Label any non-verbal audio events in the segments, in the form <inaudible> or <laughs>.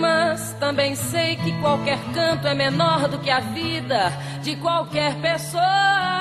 mas também sei que qualquer canto é menor do que a vida de qualquer pessoa.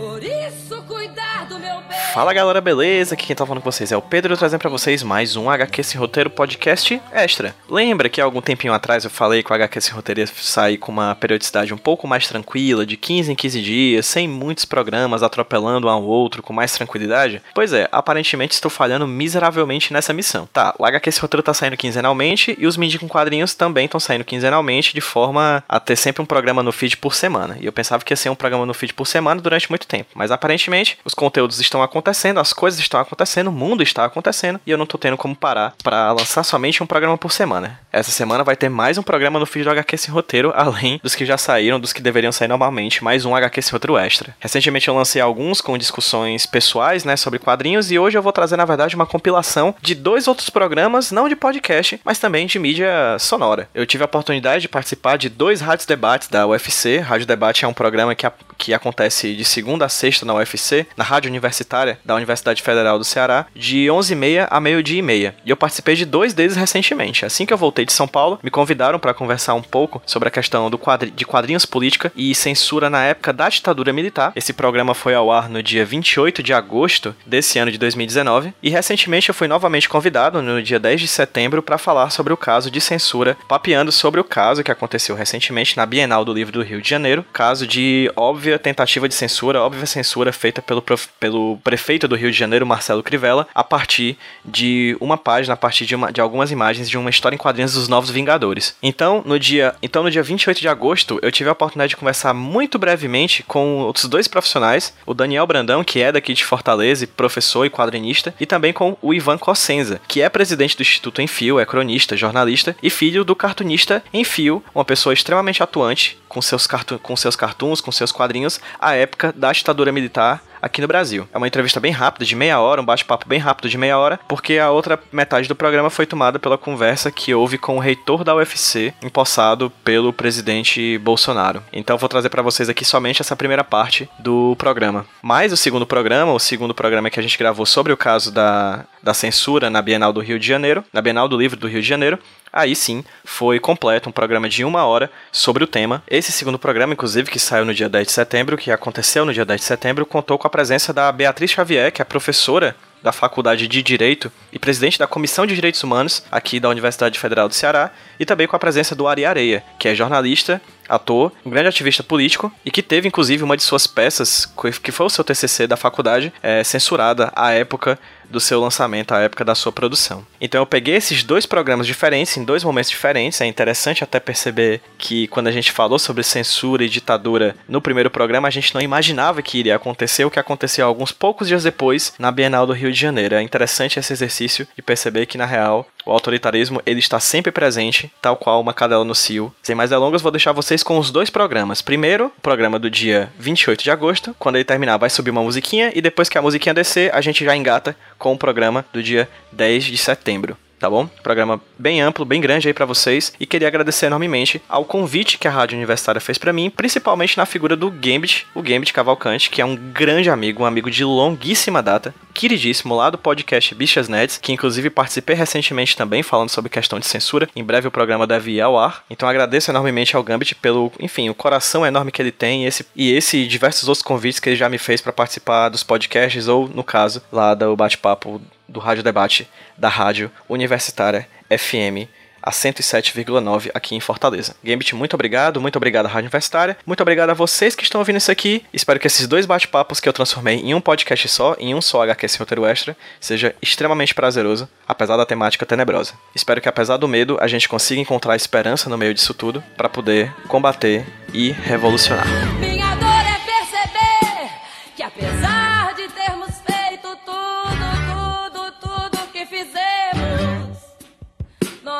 Por isso, cuidar do meu bem. Fala galera, beleza? Aqui quem tá falando com vocês é o Pedro, trazendo para vocês mais um HQ Sem Roteiro Podcast Extra. Lembra que há algum tempinho atrás eu falei que o HQ Sem Roteiro ia sair com uma periodicidade um pouco mais tranquila, de 15 em 15 dias, sem muitos programas atropelando um ao outro, com mais tranquilidade? Pois é, aparentemente estou falhando miseravelmente nessa missão. Tá, o HQ Sem Roteiro tá saindo quinzenalmente e os Midi com quadrinhos também estão saindo quinzenalmente, de forma a ter sempre um programa no feed por semana. E eu pensava que ia ser um programa no feed por semana durante muito tempo. Mas aparentemente os conteúdos estão acontecendo, as coisas estão acontecendo, o mundo está acontecendo e eu não tô tendo como parar para lançar somente um programa por semana. Essa semana vai ter mais um programa no feed do HQ Sem Roteiro, <laughs> além dos que já saíram, dos que deveriam sair normalmente, mais um HQ Sem Roteiro extra. Recentemente eu lancei alguns com discussões pessoais, né, sobre quadrinhos e hoje eu vou trazer na verdade uma compilação de dois outros programas, não de podcast, mas também de mídia sonora. Eu tive a oportunidade de participar de dois rádios debates da UFC. Rádio Debate é um programa que, que acontece de segunda a sexta na UFC, na rádio universitária da Universidade Federal do Ceará, de 11h30 a meio-dia e meia. E eu participei de dois deles recentemente. Assim que eu voltei de São Paulo, me convidaram para conversar um pouco sobre a questão do quadri de quadrinhos política e censura na época da ditadura militar. Esse programa foi ao ar no dia 28 de agosto desse ano de 2019 e recentemente eu fui novamente convidado no dia 10 de setembro para falar sobre o caso de censura, papeando sobre o caso que aconteceu recentemente na Bienal do Livro do Rio de Janeiro, caso de óbvia tentativa de censura, óbvia censura feita pelo, pelo prefeito do Rio de Janeiro, Marcelo Crivella, a partir de uma página, a partir de, uma, de algumas imagens de uma história em quadrinhos dos Novos Vingadores. Então, no dia, então, no dia 28 de agosto, eu tive a oportunidade de conversar muito brevemente com outros dois profissionais, o Daniel Brandão, que é daqui de Fortaleza, professor e quadrinista, e também com o Ivan Cossenza, que é presidente do Instituto Enfio, é cronista, jornalista e filho do cartunista Enfio, uma pessoa extremamente atuante com seus, com seus cartoons, com seus quadrinhos, à época da ditadura militar aqui no Brasil. É uma entrevista bem rápida, de meia hora, um bate-papo bem rápido de meia hora, porque a outra metade do programa foi tomada pela conversa que houve com o reitor da UFC, empossado pelo presidente Bolsonaro. Então vou trazer para vocês aqui somente essa primeira parte do programa. Mas o segundo programa, o segundo programa que a gente gravou sobre o caso da, da censura na Bienal do Rio de Janeiro, na Bienal do Livro do Rio de Janeiro, Aí sim, foi completo um programa de uma hora sobre o tema. Esse segundo programa, inclusive, que saiu no dia 10 de setembro, que aconteceu no dia 10 de setembro, contou com a presença da Beatriz Xavier, que é professora da Faculdade de Direito e presidente da Comissão de Direitos Humanos aqui da Universidade Federal do Ceará, e também com a presença do Ari Areia, que é jornalista, ator, um grande ativista político e que teve inclusive uma de suas peças, que foi o seu TCC da faculdade, é, censurada à época do seu lançamento, à época da sua produção. Então eu peguei esses dois programas diferentes, em dois momentos diferentes. É interessante até perceber que quando a gente falou sobre censura e ditadura no primeiro programa, a gente não imaginava que iria acontecer o que aconteceu alguns poucos dias depois na Bienal do Rio de Janeiro. É interessante esse exercício de perceber que, na real, o autoritarismo ele está sempre presente, tal qual uma cadela no cio. Sem mais delongas, vou deixar vocês com os dois programas. Primeiro, o programa do dia 28 de agosto. Quando ele terminar, vai subir uma musiquinha e depois que a musiquinha descer, a gente já engata com o programa do dia 10 de setembro tá bom? Programa bem amplo, bem grande aí para vocês e queria agradecer enormemente ao convite que a Rádio Universitária fez para mim, principalmente na figura do Gambit, o Gambit Cavalcante, que é um grande amigo, um amigo de longuíssima data, queridíssimo lá do podcast Bichas Neds, que inclusive participei recentemente também falando sobre questão de censura. Em breve o programa deve ir ao ar. Então agradeço enormemente ao Gambit pelo, enfim, o coração enorme que ele tem e esse e esse diversos outros convites que ele já me fez para participar dos podcasts ou no caso lá do bate-papo do Rádio Debate da Rádio Universitária FM a 107,9 aqui em Fortaleza. Gambit, muito obrigado, muito obrigado à Rádio Universitária, muito obrigado a vocês que estão ouvindo isso aqui. Espero que esses dois bate-papos que eu transformei em um podcast só, em um só HQ sem roteiro extra, seja extremamente prazeroso, apesar da temática tenebrosa. Espero que apesar do medo, a gente consiga encontrar esperança no meio disso tudo para poder combater e revolucionar.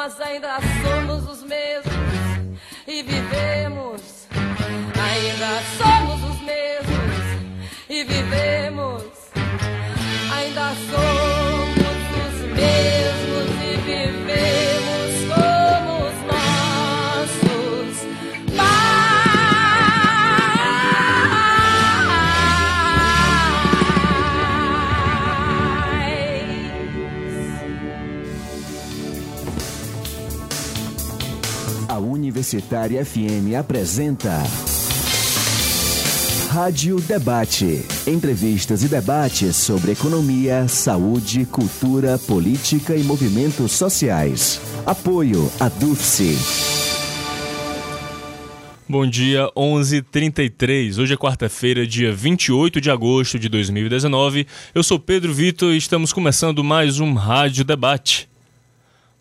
Nós ainda somos os mesmos e vivemos. Ainda somos os mesmos e vivemos. Ainda somos Universitária FM apresenta Rádio Debate. Entrevistas e debates sobre economia, saúde, cultura, política e movimentos sociais. Apoio a DUFSE. Bom dia, 11:33. Hoje é quarta-feira, dia 28 de agosto de 2019. Eu sou Pedro Vitor e estamos começando mais um Rádio Debate.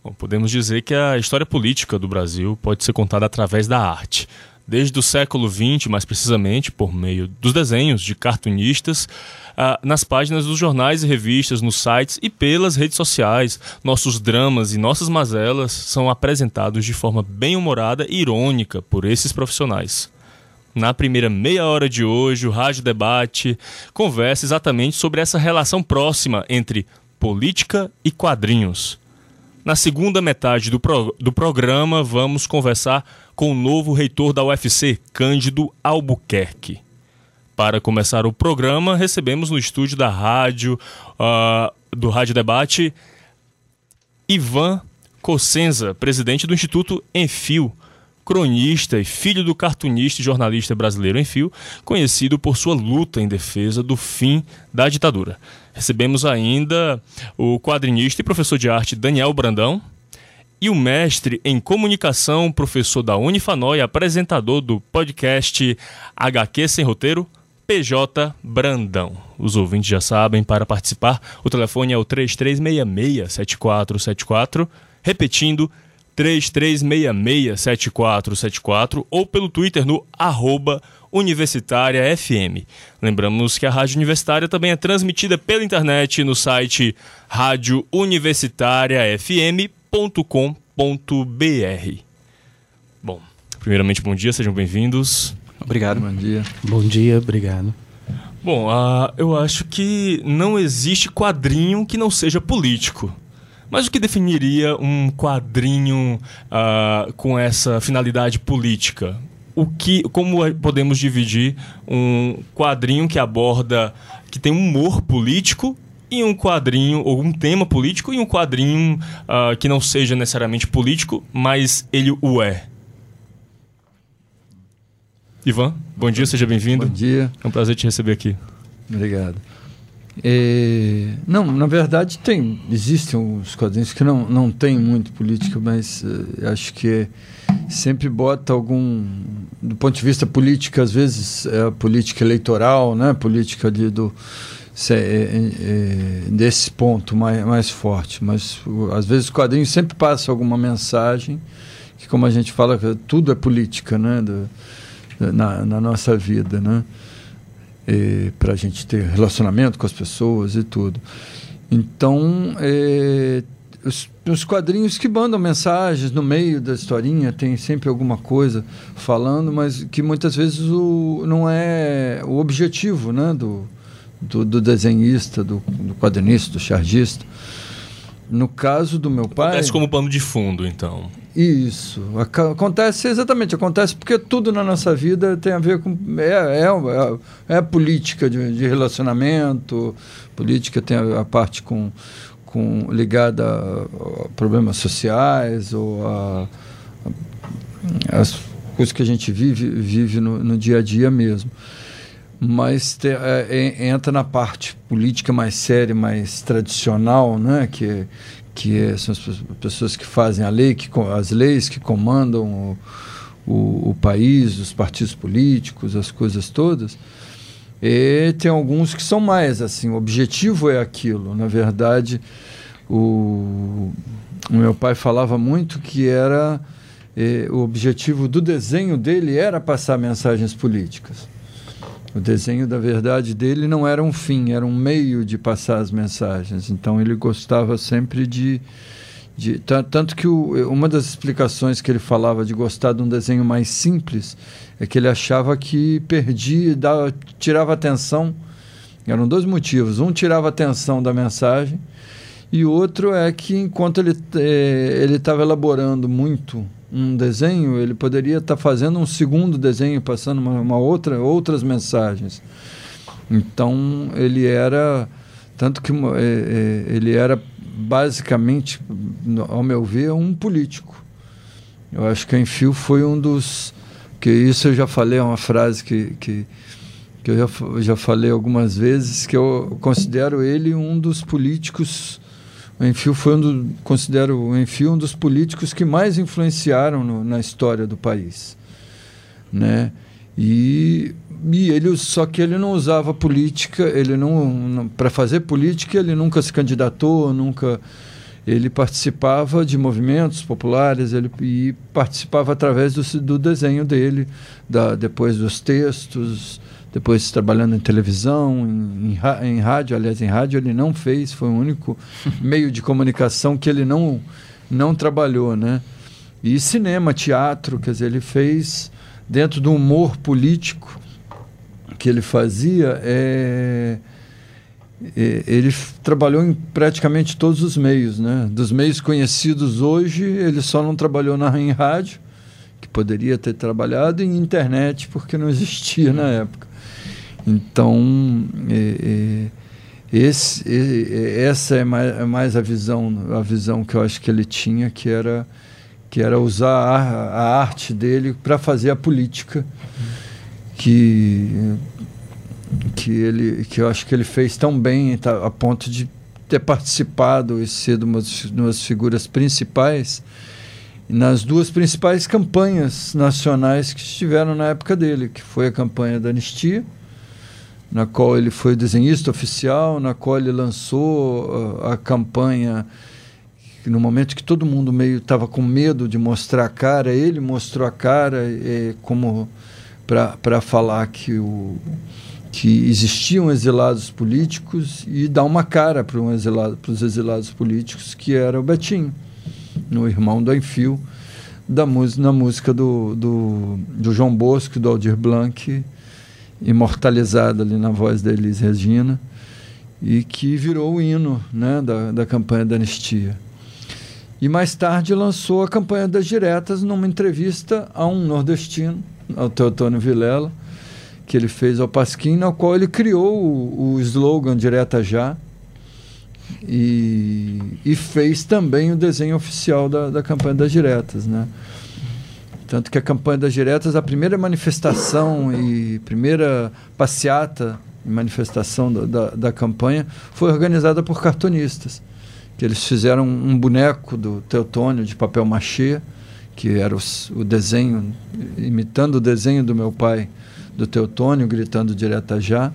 Bom, podemos dizer que a história política do Brasil pode ser contada através da arte desde o século XX, mais precisamente, por meio dos desenhos de cartunistas, ah, nas páginas dos jornais e revistas, nos sites e pelas redes sociais. Nossos dramas e nossas mazelas são apresentados de forma bem humorada e irônica por esses profissionais. Na primeira meia hora de hoje, o Rádio Debate conversa exatamente sobre essa relação próxima entre política e quadrinhos. Na segunda metade do, pro, do programa, vamos conversar com o novo reitor da UFC, Cândido Albuquerque. Para começar o programa, recebemos no estúdio da rádio, uh, do Rádio Debate, Ivan Cossenza, presidente do Instituto Enfio, cronista e filho do cartunista e jornalista brasileiro Enfio, conhecido por sua luta em defesa do fim da ditadura. Recebemos ainda o quadrinista e professor de arte Daniel Brandão e o mestre em comunicação, professor da Unifanó e apresentador do podcast HQ Sem Roteiro, PJ Brandão. Os ouvintes já sabem, para participar, o telefone é o 3366-7474, repetindo, 3366-7474 ou pelo Twitter no arroba Universitária FM. Lembramos que a Rádio Universitária também é transmitida pela internet no site radiouniversitariafm.com.br. Bom, primeiramente, bom dia, sejam bem-vindos. Obrigado. Bom dia. Bom dia, obrigado. Bom, uh, eu acho que não existe quadrinho que não seja político. Mas o que definiria um quadrinho uh, com essa finalidade política? O que, como podemos dividir um quadrinho que aborda, que tem humor político e um quadrinho ou um tema político e um quadrinho uh, que não seja necessariamente político, mas ele o é? Ivan, bom dia, seja bem-vindo. Bom dia. É um prazer te receber aqui. Obrigado. É, não, na verdade tem, existem os quadrinhos que não, não tem muito política, mas uh, acho que sempre bota algum, do ponto de vista político, às vezes é política eleitoral, né, política de, do é, é, desse ponto mais, mais forte, mas às vezes o quadrinho sempre passa alguma mensagem que, como a gente fala, tudo é política, né, do, na, na nossa vida, né? Para a gente ter relacionamento com as pessoas e tudo. Então, é, os, os, quadrinhos que mandam mensagens no meio da historinha, tem sempre alguma coisa falando, mas que muitas vezes o, não é o objetivo né, do, do, do desenhista, do, do quadrinista, do chargista. No caso do meu pai. Acontece como pano de fundo, então. Isso. Acontece, exatamente, acontece porque tudo na nossa vida tem a ver com. É, é, é a política de, de, relacionamento, política tem a, a, parte com, com ligada a, problemas sociais ou a, a, as coisas que a gente vive, vive no, no dia a dia mesmo mas te, é, entra na parte política mais séria, mais tradicional, né? que, que são as pessoas que fazem a lei, que, as leis que comandam o, o, o país, os partidos políticos, as coisas todas. E tem alguns que são mais assim, o objetivo é aquilo. Na verdade, o, o meu pai falava muito que era o objetivo do desenho dele era passar mensagens políticas. O desenho da verdade dele não era um fim, era um meio de passar as mensagens. Então ele gostava sempre de, De, tanto que o, uma das explicações que ele falava de gostar de um desenho mais simples é que ele achava que perdia, tirava atenção. Eram dois motivos. Um tirava atenção da mensagem e outro é que enquanto ele é, ele estava elaborando muito um desenho, ele poderia estar tá fazendo um segundo desenho, passando uma, uma outra outras mensagens. Então ele era tanto que é, é, ele era basicamente, ao meu ver, um político. Eu acho que Enfio foi um dos. Que Isso eu já falei, é uma frase que, que, que eu já, já falei algumas vezes, que eu considero ele um dos políticos. O Enfio foi um do, considero o Enfio um dos políticos que mais influenciaram no, na história do país, né? E, e ele só que ele não usava política, ele não, não para fazer política ele nunca se candidatou, nunca ele participava de movimentos populares ele, e participava através do, do desenho dele, da, depois dos textos, depois trabalhando em televisão, em, em, em, rádio. Aliás, em rádio ele não fez, foi o único <laughs> meio de comunicação que ele não, não trabalhou. Né? E cinema, teatro, quer dizer, ele fez dentro do humor político que ele fazia, é, é, ele trabalhou em praticamente todos os meios, né? Dos meios conhecidos hoje, ele só não trabalhou na em rádio, que poderia ter trabalhado, e em internet, porque não existia na época. Então, é, é esse, essa é mais, é mais, a visão, a visão que eu acho que ele tinha, que era que era usar a, a arte dele para fazer a política que que ele que eu acho que ele fez tão bem tá, a ponto de ter participado e ser uma das figuras principais nas duas principais campanhas nacionais que estiveram na época dele, que foi a campanha da anistia, na qual ele foi desenhista oficial, na qual ele lançou a, a campanha no momento que todo mundo meio estava com medo de mostrar a cara, ele mostrou a cara é, como para falar que, o, que existiam exilados políticos e dar uma cara para um exilado, os exilados políticos, que era o Betinho, no irmão do Enfio, da na música do, do, do João Bosco, do Aldir Blanc, imortalizada ali na voz da Elis Regina, e que virou o hino né, da, da campanha da anistia. E mais tarde lançou a campanha das diretas numa entrevista a um nordestino, ao Teotônio Vilela, que ele fez ao Pasquim, na qual ele criou o, o slogan Direta Já e, e, fez também o desenho oficial da, da campanha das diretas. Né? Tanto que a campanha das diretas, a primeira manifestação e primeira passeata e manifestação da, da, da campanha foi organizada por cartonistas que eles fizeram um boneco do Teotônio de papel machê, que era o, o desenho, imitando o desenho do meu pai, do Teotônio, gritando direta já.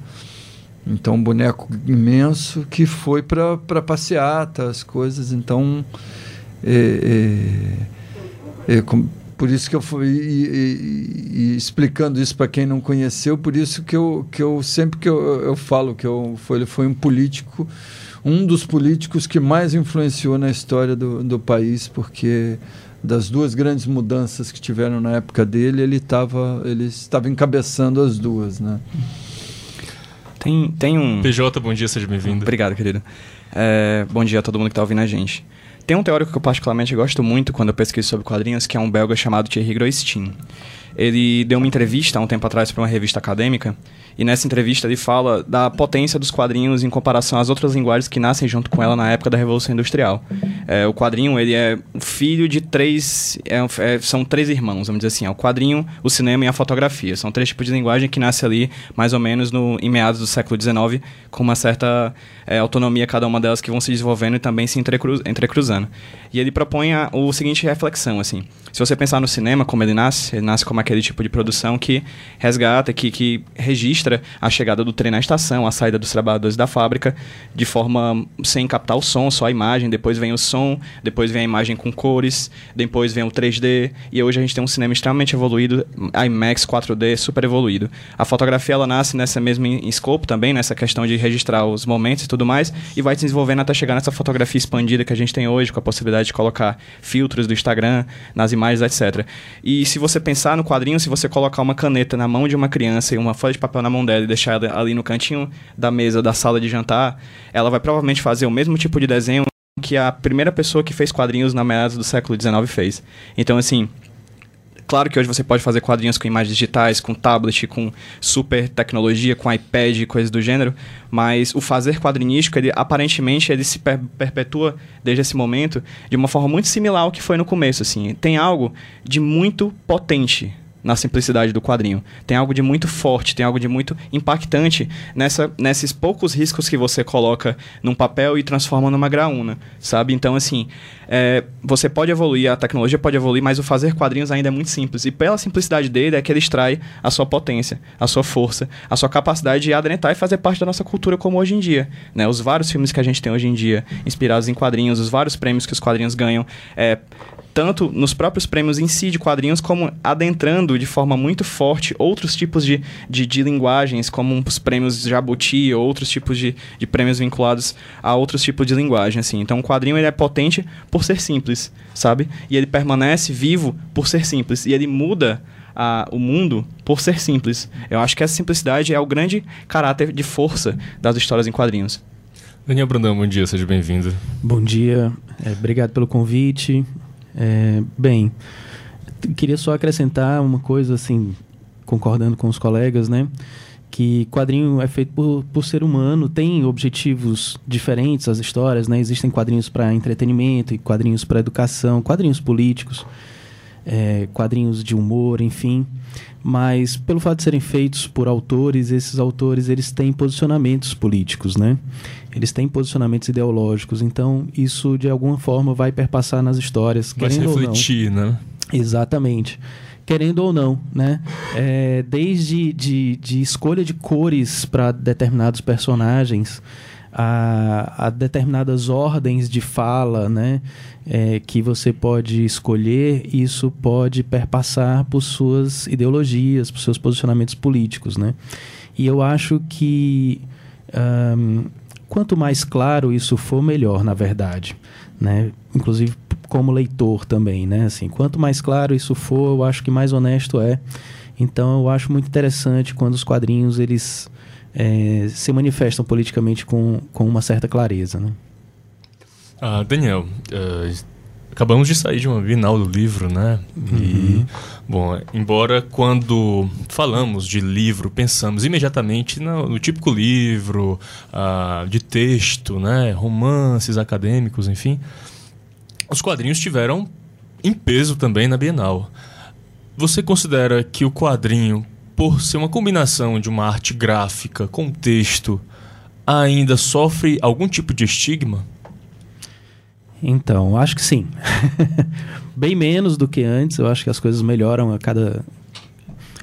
Então, um boneco imenso que foi para passeata, as coisas. Então, é, é, é, por isso que eu fui e, e, e explicando isso para quem não conheceu, por isso que eu, que eu sempre que eu, eu falo que eu, foi, ele foi um político um dos políticos que mais influenciou na história do, do país, porque das duas grandes mudanças que tiveram na época dele, ele estava ele estava encabeçando as duas, né? Tem, tem um... PJ, bom dia, seja bem-vindo. Obrigado, querido. É, bom dia a todo mundo que está ouvindo a gente. Tem um teórico que eu particularmente gosto muito quando eu pesquiso sobre quadrinhos, que é um belga chamado Thierry Groistin. Ele deu uma entrevista há um tempo atrás para uma revista acadêmica e nessa entrevista ele fala da potência dos quadrinhos em comparação às outras linguagens que nascem junto com ela na época da Revolução Industrial. É, o quadrinho ele é filho de três. É, é, são três irmãos, vamos dizer assim. É o quadrinho, o cinema e a fotografia. São três tipos de linguagem que nascem ali mais ou menos no, em meados do século XIX, com uma certa é, autonomia cada uma delas que vão se desenvolvendo e também se entrecruz, entrecruzando. E ele propõe a, o seguinte reflexão, assim. Se você pensar no cinema, como ele nasce, ele nasce como aquele tipo de produção que resgata, que, que registra a chegada do trem na estação, a saída dos trabalhadores da fábrica, de forma sem captar o som, só a imagem, depois vem os som, depois vem a imagem com cores, depois vem o 3D, e hoje a gente tem um cinema extremamente evoluído, IMAX 4D super evoluído. A fotografia ela nasce nessa mesma escopo também, nessa questão de registrar os momentos e tudo mais, e vai se desenvolvendo até chegar nessa fotografia expandida que a gente tem hoje, com a possibilidade de colocar filtros do Instagram nas imagens, etc. E se você pensar no quadrinho, se você colocar uma caneta na mão de uma criança e uma folha de papel na mão dela e deixar ela ali no cantinho da mesa da sala de jantar, ela vai provavelmente fazer o mesmo tipo de desenho que a primeira pessoa que fez quadrinhos na meados do século XIX fez. Então, assim, Claro que hoje você pode fazer quadrinhos com imagens digitais, com tablet, com super tecnologia, com iPad e coisas do gênero, mas o fazer quadrinístico, ele, aparentemente, ele se per perpetua desde esse momento de uma forma muito similar ao que foi no começo, assim. Tem algo de muito potente na simplicidade do quadrinho. Tem algo de muito forte, tem algo de muito impactante nessa, nesses poucos riscos que você coloca num papel e transforma numa graúna, sabe? Então, assim, é, você pode evoluir, a tecnologia pode evoluir, mas o fazer quadrinhos ainda é muito simples. E pela simplicidade dele é que ele extrai a sua potência, a sua força, a sua capacidade de adentrar e fazer parte da nossa cultura como hoje em dia. Né? Os vários filmes que a gente tem hoje em dia, inspirados em quadrinhos, os vários prêmios que os quadrinhos ganham, é, tanto nos próprios prêmios em si de quadrinhos, como adentrando de forma muito forte outros tipos de, de, de linguagens, como os prêmios Jabuti, ou outros tipos de, de prêmios vinculados a outros tipos de linguagem. Assim. Então, o quadrinho ele é potente por ser simples, sabe? E ele permanece vivo por ser simples. E ele muda a, o mundo por ser simples. Eu acho que essa simplicidade é o grande caráter de força das histórias em quadrinhos. Daniel Brandão, bom dia, seja bem-vindo. Bom dia, é, obrigado pelo convite. É, bem, queria só acrescentar uma coisa, assim, concordando com os colegas, né? Que quadrinho é feito por, por ser humano, tem objetivos diferentes as histórias, né? Existem quadrinhos para entretenimento, quadrinhos para educação, quadrinhos políticos, é, quadrinhos de humor, enfim. Mas pelo fato de serem feitos por autores, esses autores eles têm posicionamentos políticos, né? eles têm posicionamentos ideológicos, então isso de alguma forma vai perpassar nas histórias, vai querendo refletir, ou não. né? Exatamente. Querendo ou não, né? É, desde de, de escolha de cores para determinados personagens, a, a, determinadas ordens de fala, né? É, que você pode escolher, isso pode perpassar por suas ideologias, por seus posicionamentos políticos, né? E eu acho que um, Quanto mais claro isso for, melhor, na verdade, né? Inclusive como leitor também, né? Assim, quanto mais claro isso for, eu acho que mais honesto é. Então, eu acho muito interessante quando os quadrinhos eles é, se manifestam politicamente com, com uma certa clareza, né? Ah, Daniel, uh, acabamos de sair de uma Bienal do livro, né? Uhum. E, bom, embora quando falamos de livro, pensamos imediatamente no, no típico livro uh, de texto, né? Romances acadêmicos, enfim. Os quadrinhos tiveram em peso também na Bienal. Você considera que o quadrinho, por ser uma combinação de uma arte gráfica com texto, ainda sofre algum tipo de estigma? Então, acho que sim. <laughs> Bem menos do que antes, eu acho que as coisas melhoram a cada,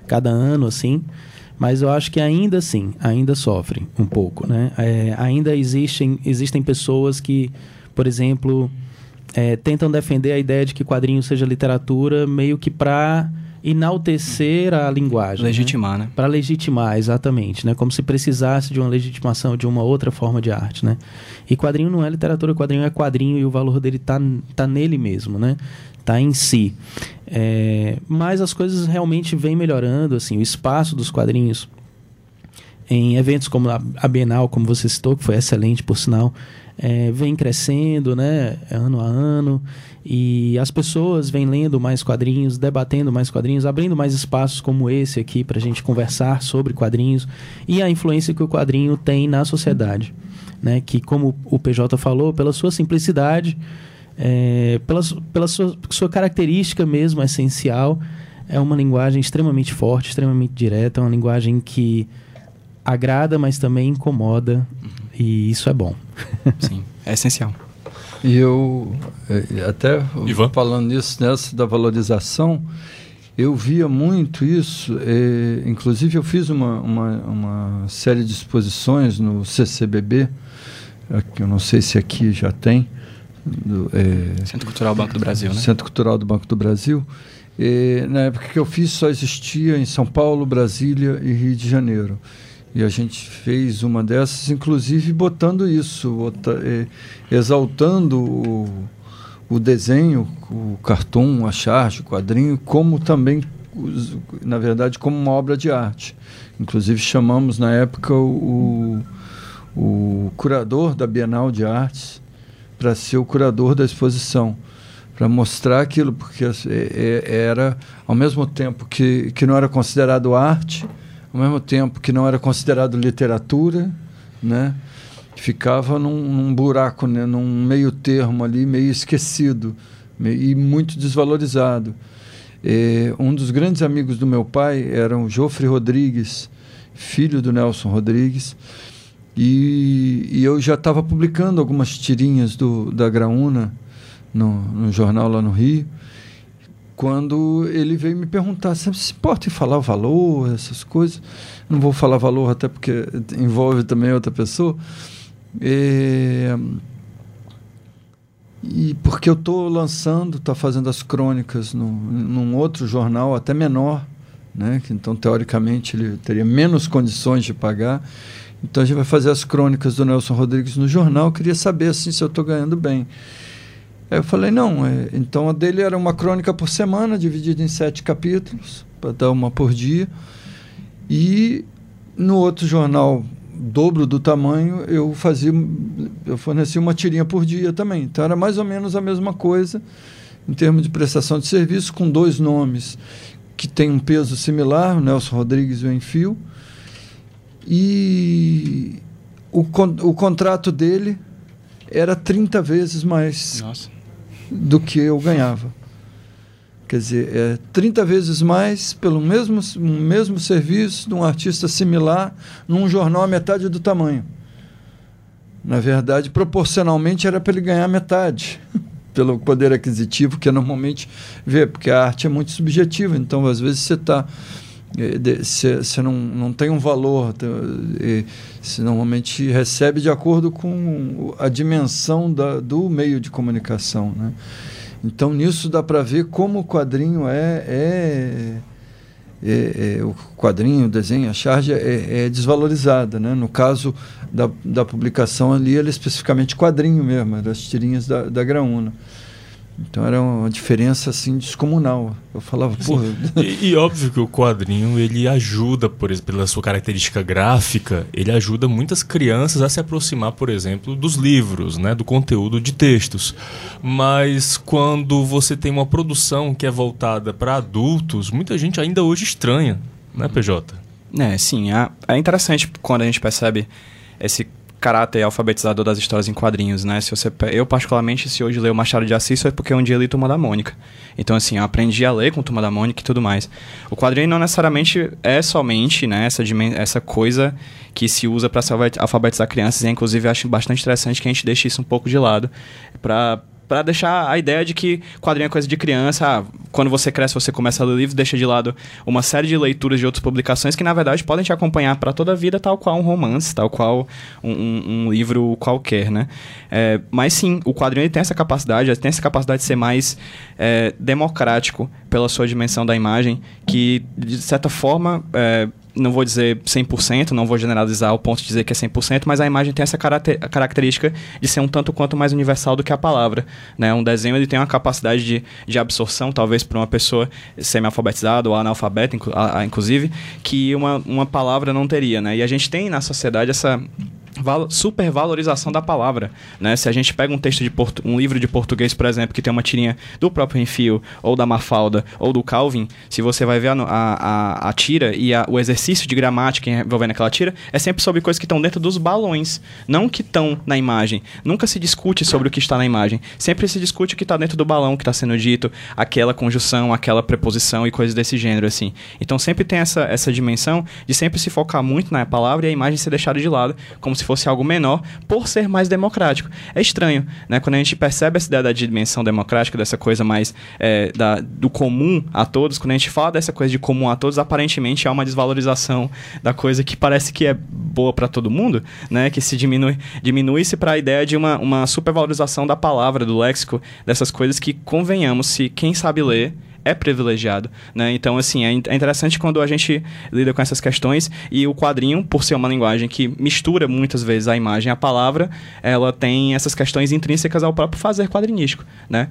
cada ano, assim. Mas eu acho que ainda assim, ainda sofrem um pouco, né? É, ainda existem, existem pessoas que, por exemplo, é, tentam defender a ideia de que quadrinho seja literatura meio que para enaltecer a linguagem. Legitimar, né? né? Para legitimar, exatamente, né? Como se precisasse de uma legitimação de uma outra forma de arte, né? E quadrinho não é literatura, quadrinho é quadrinho e o valor dele tá, tá nele mesmo, né? Tá em si. É, mas as coisas realmente vêm melhorando, assim, o espaço dos quadrinhos em eventos como a Bienal, como você citou, que foi excelente, por sinal, é, vem crescendo, né, ano a ano, e as pessoas vêm lendo mais quadrinhos, debatendo mais quadrinhos, abrindo mais espaços como esse aqui para a gente conversar sobre quadrinhos e a influência que o quadrinho tem na sociedade, né, que como o PJ falou, pela sua simplicidade, é, pela, pela sua, sua característica mesmo essencial, é uma linguagem extremamente forte, extremamente direta, é uma linguagem que agrada, mas também incomoda e isso é bom. Sim, é essencial. E eu, é, até Ivan? falando nisso, nessa da valorização, eu via muito isso. É, inclusive, eu fiz uma, uma, uma, série de exposições no CCBB, que eu não sei se aqui já tem, do, é, Centro Cultural Banco do Brasil, né? Centro Cultural do Banco do Brasil. E, na época que eu fiz, só existia em São Paulo, Brasília e Rio de Janeiro. E a gente fez uma dessas, inclusive botando isso, bota, é, exaltando o, o desenho, o cartoon, a charge, o quadrinho, como também, na verdade, como uma obra de arte. Inclusive chamamos na época o, o curador da Bienal de Artes para ser o curador da exposição, para mostrar aquilo, porque é- é- era, ao mesmo tempo que, que não era considerado arte, ao mesmo tempo que não era considerado literatura, né? ficava num, num buraco, né? num meio termo ali, meio esquecido me- e muito desvalorizado. Eh, um dos grandes amigos do meu pai era o Jofre Rodrigues, filho do Nelson Rodrigues, e, e eu já estava publicando algumas tirinhas do, da Graúna no, no jornal lá no Rio, quando ele veio me perguntar se se importa em falar o valor, essas coisas. Não vou falar valor até porque envolve também outra pessoa. E porque eu estou lançando, está fazendo as crônicas no, num outro jornal, até menor, né? então teoricamente ele teria menos condições de pagar. Então a gente vai fazer as crônicas do Nelson Rodrigues no jornal. Eu queria saber assim, se eu estou ganhando bem. Aí eu falei, não, é, então a dele era uma crônica por semana, dividida em sete capítulos, para dar uma por dia. E no outro jornal, dobro do tamanho, eu fazia, eu fornecia uma tirinha por dia também. Então era mais ou menos a mesma coisa em termos de prestação de serviço, com dois nomes que têm um peso similar, o Nelson Rodrigues e o Enfio. E o, con o contrato dele era 30 vezes mais Nossa. Do que eu ganhava. Quer dizer, é 30 vezes mais pelo mesmo, mesmo serviço de um artista similar num jornal a metade do tamanho. Na verdade, proporcionalmente era para ele ganhar metade, <laughs> pelo poder aquisitivo que normalmente vê, porque a arte é muito subjetiva, então às vezes você está. Você não, não tem um valor, você normalmente recebe de acordo com a dimensão da, do meio de comunicação. Né? Então, nisso dá para ver como o quadrinho é. é, é, é o quadrinho, o desenho, a charge é, é desvalorizada. Né? No caso da, da publicação ali, ele é especificamente quadrinho mesmo, das tirinhas da, da Graúna. Então era uma diferença assim descomunal. Eu falava, porra. E, e, óbvio que o quadrinho ele ajuda, por exemplo, pela sua característica gráfica, ele ajuda muitas crianças a se aproximar, por exemplo, dos livros, né, do conteúdo de textos. Mas quando você tem uma produção que é voltada para adultos, muita gente ainda hoje estranha, né, PJ? É, sim. É, é interessante quando a gente percebe esse caráter alfabetizador das histórias em quadrinhos, né? Se você, eu, particularmente, se hoje leio Machado de Assis, foi porque um dia li Turma da Mônica. Então, assim, eu aprendi a ler com Turma da Mônica e tudo mais. O quadrinho não necessariamente é somente né, essa, essa coisa que se usa para alfabetizar crianças, e inclusive eu acho bastante interessante que a gente deixe isso um pouco de lado para para deixar a ideia de que quadrinho é coisa de criança. Ah, quando você cresce, você começa a ler livros, deixa de lado uma série de leituras de outras publicações que, na verdade, podem te acompanhar para toda a vida, tal qual um romance, tal qual um, um, um livro qualquer, né? É, mas sim, o quadrinho tem essa capacidade, tem essa capacidade de ser mais é, democrático pela sua dimensão da imagem, que, de certa forma, é, não vou dizer 100%, não vou generalizar ao ponto de dizer que é 100%, mas a imagem tem essa característica de ser um tanto quanto mais universal do que a palavra. Né? Um desenho ele tem uma capacidade de, de absorção, talvez para uma pessoa semi-alfabetizada ou analfabeta, inclusive, que uma, uma palavra não teria. Né? E a gente tem na sociedade essa supervalorização da palavra, né? Se a gente pega um texto de um livro de português, por exemplo, que tem uma tirinha do próprio Enfio, ou da Mafalda, ou do Calvin, se você vai ver a, a, a tira e a, o exercício de gramática envolvendo aquela tira, é sempre sobre coisas que estão dentro dos balões, não que estão na imagem. Nunca se discute sobre o que está na imagem. Sempre se discute o que está dentro do balão que está sendo dito, aquela conjunção, aquela preposição e coisas desse gênero, assim. Então sempre tem essa, essa dimensão de sempre se focar muito na palavra e a imagem ser deixada de lado, como se fosse algo menor por ser mais democrático. É estranho, né? Quando a gente percebe essa ideia da dimensão democrática, dessa coisa mais é, da, do comum a todos, quando a gente fala dessa coisa de comum a todos, aparentemente há uma desvalorização da coisa que parece que é boa para todo mundo, né? Que se diminui, diminui-se para a ideia de uma, uma supervalorização da palavra, do léxico, dessas coisas que, convenhamos, se quem sabe ler é privilegiado, né? Então, assim, é, é interessante quando a gente lida com essas questões e o quadrinho, por ser uma linguagem que mistura muitas vezes a imagem e a palavra, ela tem essas questões intrínsecas ao próprio fazer quadrinístico, né?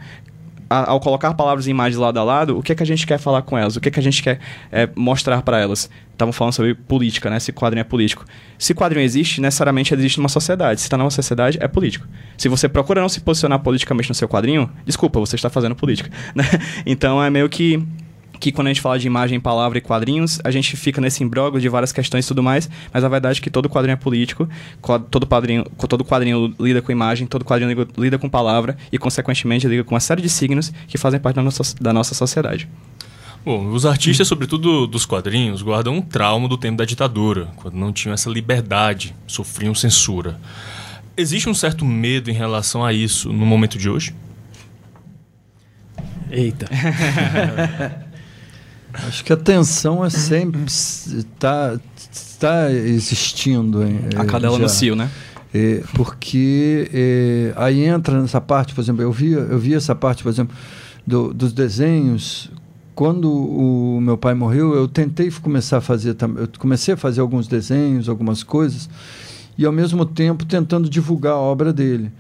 Ao colocar palavras e imagens lado a lado, o que, é que a gente quer falar com elas? O que, é que a gente quer é, mostrar para elas? Estavam falando sobre política, né? Se quadrinho é político. Se quadrinho existe, necessariamente existe numa sociedade. Se está numa sociedade, é político. Se você procura não se posicionar politicamente no seu quadrinho, desculpa, você está fazendo política. <laughs> Né? Então é meio que que quando a gente fala de imagem, palavra e quadrinhos, a gente fica nesse imbróglio de várias questões e tudo mais, mas a verdade é que todo quadrinho é político, todo quadrinho, todo quadrinho lida com imagem, todo quadrinho lida com palavra e, consequentemente, lida com uma série de signos que fazem parte da nossa, da nossa sociedade. Bom, os artistas, sobretudo dos quadrinhos, guardam um trauma do tempo da ditadura, quando não tinham essa liberdade, sofriam censura. Existe um certo medo em relação a isso no momento de hoje? Eita. <laughs> Acho que a tensão é sempre está tá existindo. A cadela já. no cio, né? É, porque é, aí entra nessa parte, por exemplo, eu vi, eu vi essa parte, por exemplo, do, dos desenhos. Quando o meu pai morreu, eu tentei começar a fazer, eu comecei a fazer alguns desenhos, algumas coisas, e ao mesmo tempo tentando divulgar a obra dele.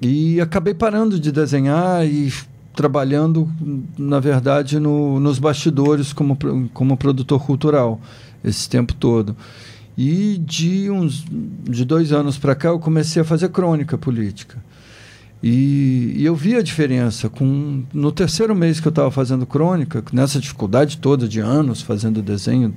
E acabei parando de desenhar e trabalhando, na verdade, no, nos bastidores como, como produtor cultural esse tempo todo. E de uns de dois anos para cá eu comecei a fazer crônica política. E, e, eu vi a diferença. Com, no terceiro mês que eu estava fazendo crônica, nessa dificuldade toda de anos fazendo desenho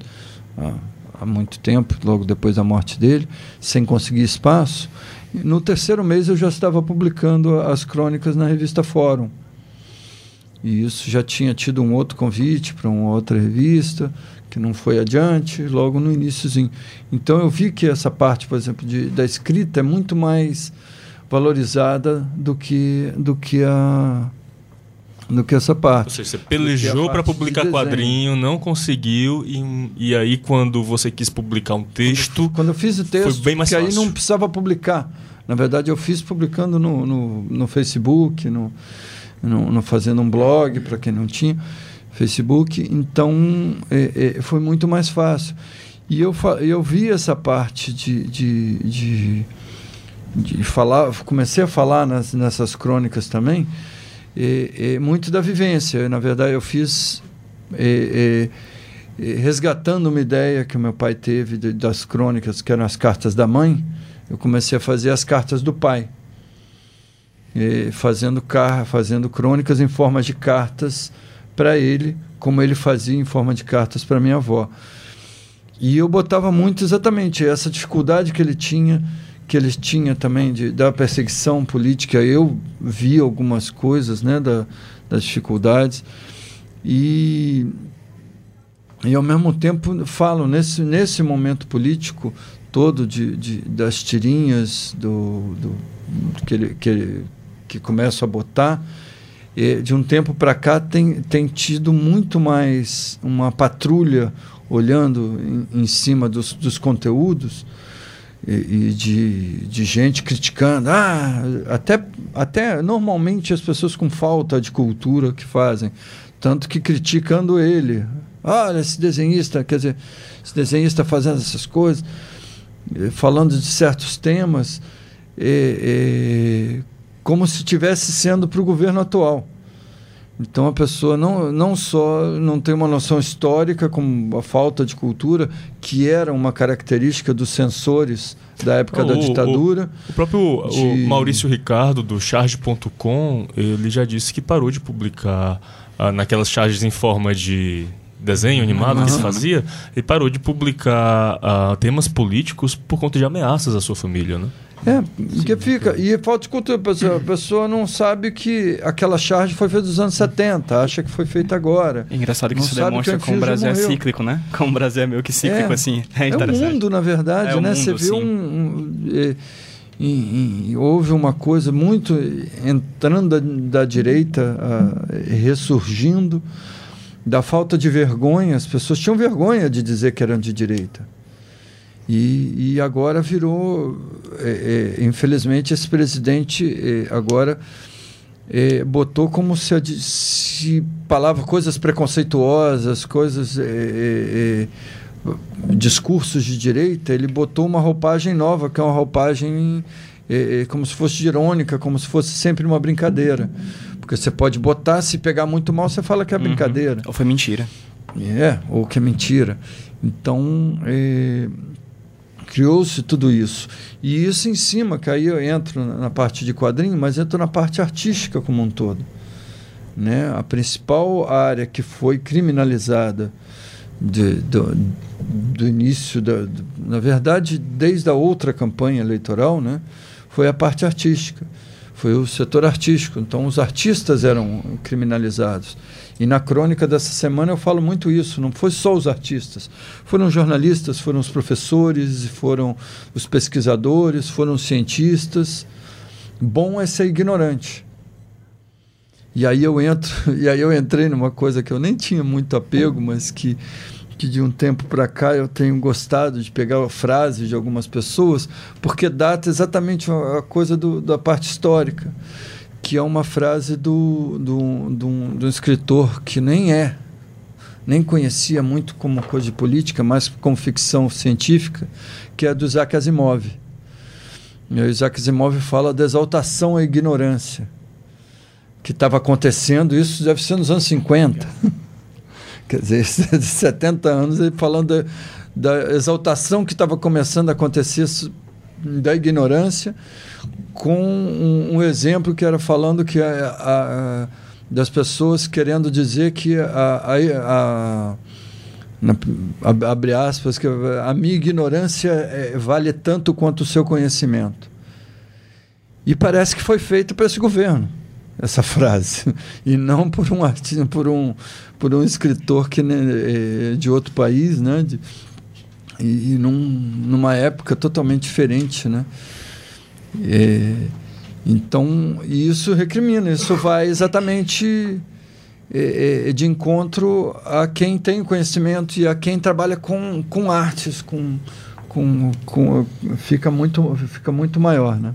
há, há muito tempo, logo depois da morte dele, sem conseguir espaço, no terceiro mês eu já estava publicando as crônicas na revista Fórum. E isso já tinha tido um outro convite para uma outra revista, que não foi adiante, logo no iníciozinho. Então eu vi que essa parte, por exemplo, de, da escrita é muito mais valorizada do que, do que a do que essa parte. Ou seja, você pelejou para publicar quadrinho, não conseguiu, e, e aí quando você quis publicar um texto. Quando, quando eu fiz o texto, foi bem mais fácil. aí não precisava publicar. Na verdade, eu fiz publicando no, no, no Facebook, no, no, no fazendo um blog para quem não tinha Facebook, então é, é, foi muito mais fácil. E eu, eu vi essa parte de, de, de, de falar, comecei a falar nas, nessas crônicas também, é, é, muito da vivência. Na verdade, eu fiz é, é, resgatando uma ideia que o meu pai teve de, das crônicas, que eram as cartas da mãe, eu comecei a fazer as cartas do pai fazendo, car fazendo crônicas em forma de cartas para ele, como ele fazia em forma de cartas para minha avó. E eu botava muito exatamente essa dificuldade que ele tinha, que ele tinha também de, da perseguição política. Eu vi algumas coisas né, da, das dificuldades. E, e ao mesmo tempo falo nesse, nesse momento político todo de, de das tirinhas do, do que ele, que ele que começo a botar, de um tempo para cá tem, tem tido muito mais uma patrulha olhando em, em cima dos, dos conteúdos e, e, de, de gente criticando. Ah, até, até normalmente as pessoas com falta de cultura que fazem, tanto que criticando ele. Olha, esse desenhista, quer dizer, esse desenhista fazendo essas coisas, falando de certos temas. E, e, como se estivesse sendo para o governo atual. Então a pessoa não, não só não tem uma noção histórica, como a falta de cultura, que era uma característica dos censores da época da ditadura. O, o próprio de... o Maurício Ricardo, do charge.com, ele já disse que parou de publicar ah, naquelas charges em forma de desenho animado uhum. que se fazia, ele parou de publicar ah, temas políticos por conta de ameaças à sua família, né? É, porque fica. E falta de cultura. A pessoa, a pessoa não sabe que aquela charge foi feita nos anos 70, acha que foi feita agora. É engraçado que Não isso demonstra que como o Brasil é morreu. cíclico, né? Como o Brasil é meio que cíclico, É. assim. É É o interessante. mundo, na verdade, É né? mundo, Você vê sim. um. um, é, e- e houve uma coisa muito entrando da, da direita, ah, ressurgindo, da falta de vergonha. As pessoas tinham vergonha de dizer que eram de direita. E, e agora virou. é, é, infelizmente, esse presidente é, agora é, botou como se, se falava coisas preconceituosas, coisas. é, é, é, discursos de direita, ele botou uma roupagem nova, que é uma roupagem é, é, como se fosse irônica, como se fosse sempre uma brincadeira. Porque você pode botar, se pegar muito mal, você fala que é Uhum. brincadeira. Ou foi mentira. É, ou que é mentira. Então, é, criou-se tudo isso. E isso em cima, que aí eu entro na parte de quadrinho, mas entro na parte artística como um todo. Né? A principal área que foi criminalizada de- do, do início, da, do- na verdade, desde a outra campanha eleitoral, né? foi a parte artística, foi o setor artístico. Então, os artistas eram criminalizados. E na crônica dessa semana eu falo muito isso. Não foi só os artistas, foram os jornalistas, foram os professores, foram os pesquisadores, foram os cientistas. Bom é ser ignorante. E aí eu entro, <laughs> e aí eu entrei numa coisa que eu nem tinha muito apego, mas que que de um tempo para cá eu tenho gostado de pegar frases de algumas pessoas, porque data exatamente a coisa do, da parte histórica, que é uma frase do, do, do, do escritor que nem é, nem conhecia muito como coisa de política, mas como ficção científica, que é do Isaac Asimov. E o Isaac Asimov fala da exaltação à ignorância que estava acontecendo, isso deve ser nos anos 50. Quer dizer, <laughs> de 70 anos, ele falando da, da exaltação que estava começando a acontecer da ignorância, com um, um exemplo que era falando que a, a- das pessoas querendo dizer que a, a, abre aspas, que a minha ignorância eh, vale tanto quanto o seu conhecimento. E parece que foi feito para esse governo essa frase e não por um artista, por um por um escritor que né, é de outro país, né? De, e e num, numa época totalmente diferente, né? É, então isso recrimina, isso vai exatamente é, é, de encontro a quem tem conhecimento e a quem trabalha com, com artes, com, com, com fica muito fica muito maior, né?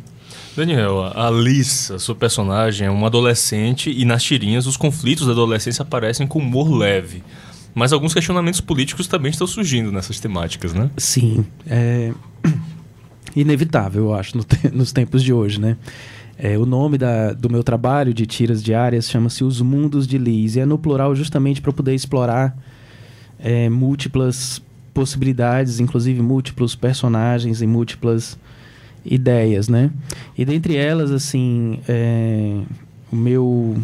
Daniel, a Alissa, sua personagem, é uma adolescente e nas tirinhas os conflitos da adolescência aparecem com humor leve. Mas alguns questionamentos políticos também estão surgindo nessas temáticas, né? Sim, é <clears throat> inevitável, eu acho, no te- <laughs> nos tempos de hoje, né? É, o nome da- do meu trabalho de tiras diárias chama-se Os Mundos de Liz, e é no plural justamente para poder explorar é, múltiplas possibilidades, inclusive múltiplos personagens e múltiplas ideias, né? E dentre elas, assim, é, o meu,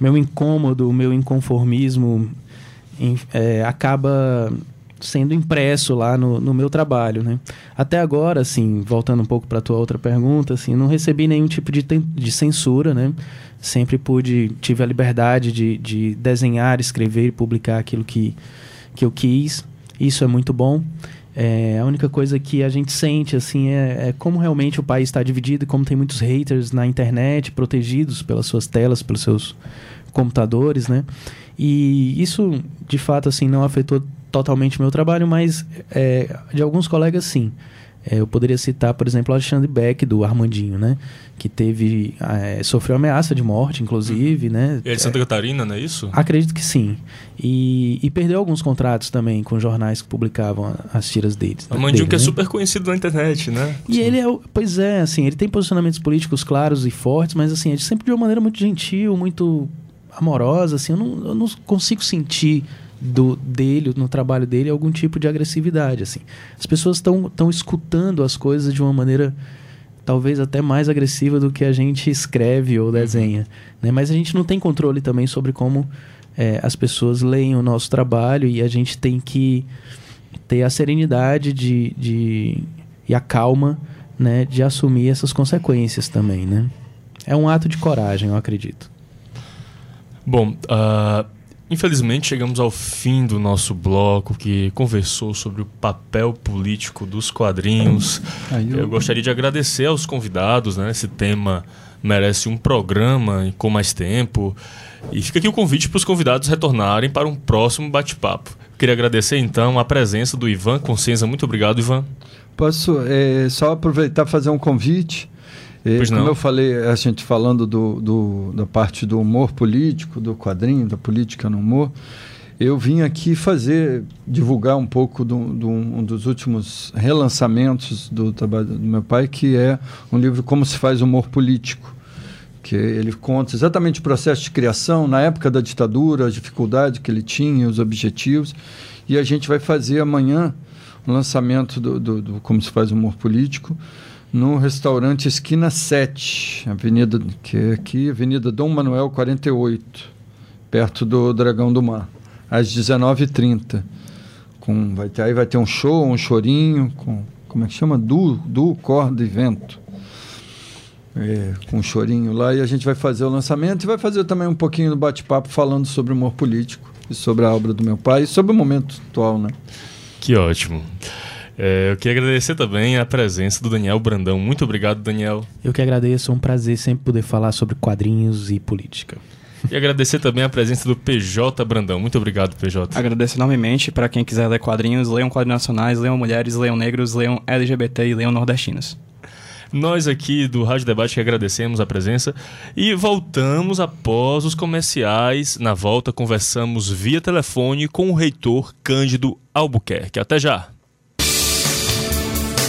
meu incômodo, o meu inconformismo é, acaba sendo impresso lá no, no meu trabalho, né? Até agora, assim, voltando um pouco para a tua outra pergunta, assim, não recebi nenhum tipo de, de censura, né? Sempre pude, tive a liberdade de, de desenhar, escrever e publicar aquilo que, que eu quis. Isso é muito bom. É, a única coisa que a gente sente assim é, é como realmente o país está dividido e como tem muitos haters na internet, protegidos pelas suas telas, pelos seus computadores, né? E isso, de fato, assim, não afetou totalmente meu trabalho, mas é, de alguns colegas, sim. É, eu poderia citar, por exemplo, o Alexandre Beck, do Armandinho, né? Que teve... é, sofreu ameaça de morte, inclusive, né? E é de Santa Catarina, não é isso? Acredito que sim. E, e perdeu alguns contratos também com jornais que publicavam as tiras deles. A Mandinho dele, que é né? super conhecido na internet, né? E ele é, pois é, assim, ele tem posicionamentos políticos claros e fortes, mas assim, ele sempre de uma maneira muito gentil, muito amorosa, assim, eu não, eu não consigo sentir do dele, no trabalho dele, algum tipo de agressividade, assim. As pessoas estão estão escutando as coisas de uma maneira talvez até mais agressiva do que a gente escreve ou desenha, né? Mas a gente não tem controle também sobre como é, as pessoas leem o nosso trabalho e a gente tem que ter a serenidade de, de, e a calma né, de assumir essas consequências também, né? É um ato de coragem, eu acredito. Bom, uh, infelizmente chegamos ao fim do nosso bloco que conversou sobre o papel político dos quadrinhos. eu... eu gostaria de agradecer aos convidados, né? Esse tema merece um programa com mais tempo. E fica aqui o convite para os convidados retornarem para um próximo bate-papo. Queria agradecer então a presença do Ivan Consciência. Muito obrigado, Ivan. Posso é, só aproveitar e fazer um convite? É, Pois como não. eu falei, a gente falando do, do- da parte do humor político, do quadrinho, da política no humor, eu vim aqui fazer, divulgar um pouco do, do- um dos últimos relançamentos do trabalho do meu pai, que é um livro Como se faz humor político que ele conta exatamente o processo de criação na época da ditadura, as dificuldades que ele tinha, os objetivos. E a gente vai fazer amanhã o lançamento do, do, do Como se faz humor político no restaurante Esquina 7, avenida, que é aqui, Avenida Dom Manuel 48, perto do Dragão do Mar, às 19h30. Com, vai ter, aí vai ter um show, um chorinho, com, como é que chama? Du, du Corda e Vento é, com um chorinho lá e a gente vai fazer o lançamento e vai fazer também um pouquinho do bate-papo falando sobre humor político e sobre a obra do meu pai e sobre o momento atual, né? Que ótimo. É, eu queria agradecer também a presença do Daniel Brandão. Muito obrigado, Daniel. Eu que agradeço, é um prazer sempre poder falar sobre quadrinhos e política. E agradecer também a presença do PJ Brandão. Muito obrigado, PJ. Agradeço enormemente para quem quiser ler quadrinhos, leiam quadrinhos nacionais, leiam mulheres, leiam negros, leiam LGBT e leiam nordestinos. Nós aqui do Rádio Debate que agradecemos a presença e voltamos após os comerciais. Na volta, conversamos via telefone com o reitor Cândido Albuquerque. Até já!